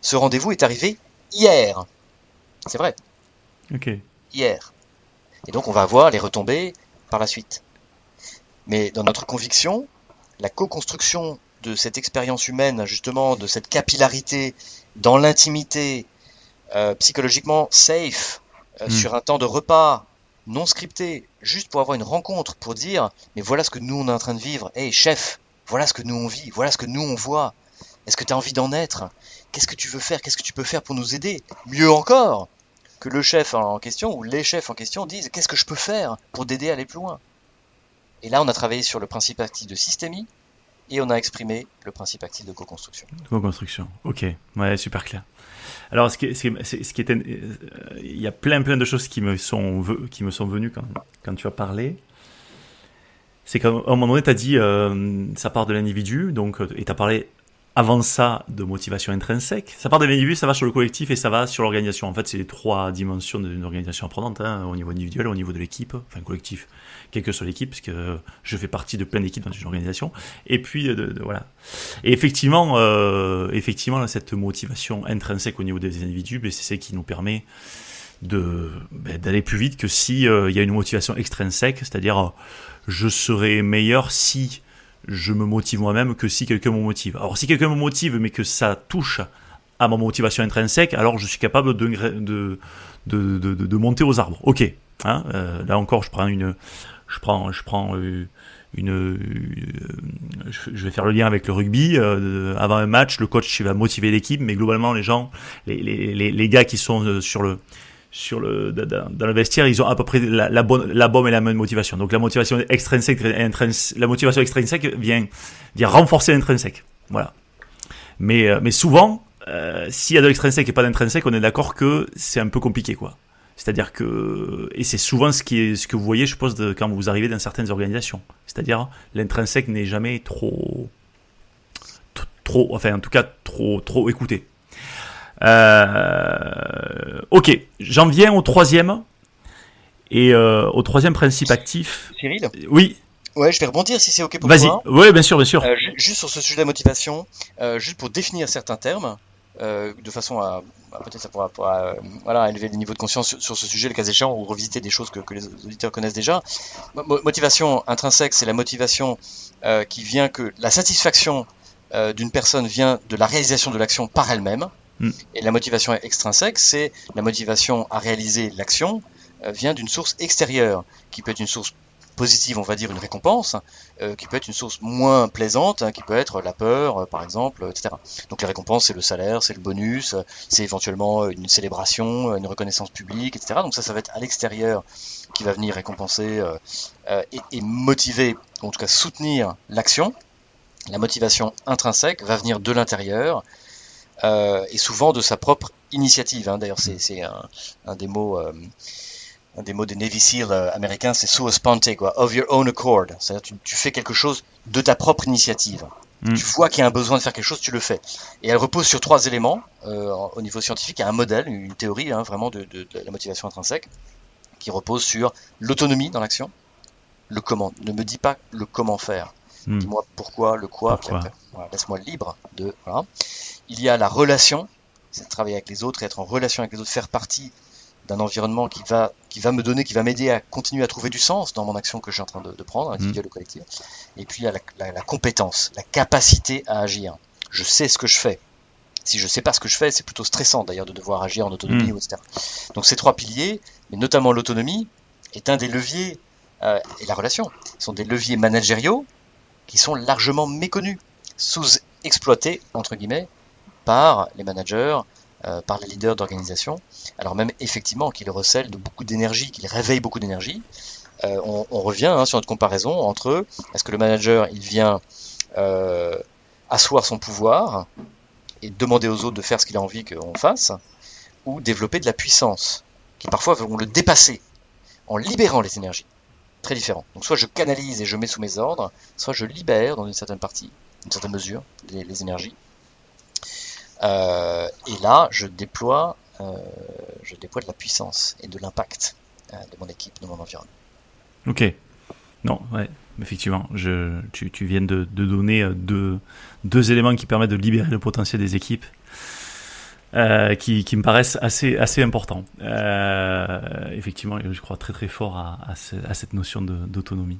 Ce rendez-vous est arrivé hier. C'est vrai. Ok. Hier. Et donc on va voir les retombées par la suite. Mais dans notre conviction, la co-construction de cette expérience humaine, justement, de cette capillarité dans l'intimité, euh, psychologiquement safe, euh, hmm. sur un temps de repas non scripté, juste pour avoir une rencontre, pour dire, mais voilà ce que nous on est en train de vivre. Hey chef, voilà ce que nous on vit, voilà ce que nous on voit. Est-ce que tu as envie d'en être? Qu'est-ce que tu veux faire? Qu'est-ce que tu peux faire pour nous aider? Mieux encore, que le chef en question ou les chefs en question disent qu'est-ce que je peux faire pour t'aider à aller plus loin? Et là, on a travaillé sur le principe actif de systémie et on a exprimé le principe actif de co-construction. Co-construction, ok, ouais, super clair. Alors, ce qui, euh, il y a plein, plein de choses qui me sont, venues quand, quand tu as parlé. C'est qu'à un moment donné, tu as dit, euh, ça part de l'individu, donc, et tu as parlé avant ça de motivation intrinsèque. Ça part de l'individu, ça va sur le collectif et ça va sur l'organisation. En fait, c'est les trois dimensions d'une organisation apprenante, hein, au niveau individuel, au niveau de l'équipe, enfin collectif, quelle que soit l'équipe, parce que je fais partie de plein d'équipes dans une organisation. Et puis, de, voilà. Et effectivement, euh, effectivement, cette motivation intrinsèque au niveau des individus, ben, c'est ce qui nous permet ben, d'aller plus vite que si euh, il y a une motivation extrinsèque, c'est-à-dire je serai meilleur si je me motive moi-même que si quelqu'un me motive. Alors si quelqu'un me motive mais que ça touche à ma motivation intrinsèque, alors je suis capable de, de, de, de, monter aux arbres. Ok. Hein, euh, là encore, je prends une, je prends, je prends euh, une, euh, je vais faire le lien avec le rugby. avant un match, le coach va motiver l'équipe, mais globalement, les gens, les, les, les gars qui sont sur le sur le, dans le vestiaire, ils ont à peu près la, bonne, la bonne et la même motivation. Donc la motivation extrinsèque, la motivation extrinsèque vient, vient renforcer l'intrinsèque. Voilà. Mais, euh, mais souvent, euh, s'il y a de l'extrinsèque et pas d'intrinsèque, on est d'accord que c'est un peu compliqué, quoi. C'est-à-dire que, et c'est souvent ce qui ce que vous voyez, je suppose, quand vous arrivez dans certaines organisations. C'est-à-dire, l'intrinsèque n'est jamais trop, trop, enfin, en tout cas, trop, trop écouté. Euh, ok, j'en viens au troisième. Et euh, au troisième principe actif. Cyril Oui. Ouais, je vais rebondir si c'est ok pour toi. Vas-y. Oui, bien sûr, bien sûr. Euh, juste sur ce sujet de la motivation, juste pour définir certains termes, de façon à, peut-être ça pourra, voilà, élever le niveau de conscience sur, ce sujet, le cas échéant, ou revisiter des choses que, que les auditeurs connaissent déjà. motivation intrinsèque, c'est la motivation qui vient que la satisfaction d'une personne vient de la réalisation de l'action par elle-même. Mm. Et la motivation extrinsèque, c'est la motivation à réaliser l'action euh, vient d'une source extérieure, qui peut être une source positive, on va dire une récompense, euh, qui peut être une source moins plaisante, hein, qui peut être la peur, euh, par exemple, etc. Donc les récompenses, c'est le salaire, c'est le bonus, c'est éventuellement une célébration, une reconnaissance publique, etc. Donc ça, ça va être à l'extérieur qui va venir récompenser et, et, motiver, en tout cas soutenir l'action. La motivation intrinsèque va venir de l'intérieur, euh, et souvent de sa propre initiative. Hein. D'ailleurs, c'est un, un, des mots, euh, un des mots des Navy SEAL euh, américains, c'est sua sponte, quoi, of your own accord. C'est-à-dire tu, tu fais quelque chose de ta propre initiative. Mm. Tu vois qu'il y a un besoin de faire quelque chose, tu le fais. Et elle repose sur trois éléments euh, au niveau scientifique. Il y a un modèle, une théorie hein, vraiment de, de- de la motivation intrinsèque qui repose sur l'autonomie dans l'action, le comment. Ne me dis pas le comment faire. Hmm. Dis-moi pourquoi, le quoi, après, voilà, laisse-moi libre de. Voilà. Il y a la relation, c'est de travailler avec les autres, être en relation avec les autres, faire partie d'un environnement qui va, qui va me donner, qui va m'aider à continuer à trouver du sens dans mon action que je suis en train de, de prendre, individuelle ou collective. Et puis il y a la, la- la compétence, la capacité à agir. Je sais ce que je fais. Si je sais pas ce que je fais, c'est plutôt stressant d'ailleurs de devoir agir en autonomie, Mm. etc. Donc ces trois piliers, mais notamment l'autonomie, est un des leviers, euh, et la relation, sont des leviers managériaux qui sont largement méconnus, sous-exploités, entre guillemets, par les managers, euh, par les leaders d'organisation, alors même effectivement qu'ils recèlent beaucoup d'énergie, qu'ils réveillent beaucoup d'énergie. Euh, on, revient hein, sur notre comparaison entre est-ce que le manager il vient euh, asseoir son pouvoir et demander aux autres de faire ce qu'il a envie qu'on fasse, ou développer de la puissance, qui parfois vont le dépasser en libérant les énergies. Très différent. Donc soit je canalise et je mets sous mes ordres, soit je libère dans une certaine partie, une certaine mesure, les énergies. Euh, et là, je déploie, euh, je déploie de la puissance et de l'impact euh, de mon équipe, de mon environnement. Ok. Non, ouais, effectivement. Je, tu, tu viens de, de donner euh, deux, deux éléments qui permettent de libérer le potentiel des équipes, euh, qui, qui me paraissent assez, assez importants. Euh, effectivement, je crois très très fort à, à, à cette notion d'autonomie.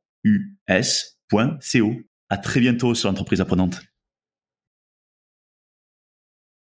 u s.co. À très bientôt sur l'entreprise apprenante.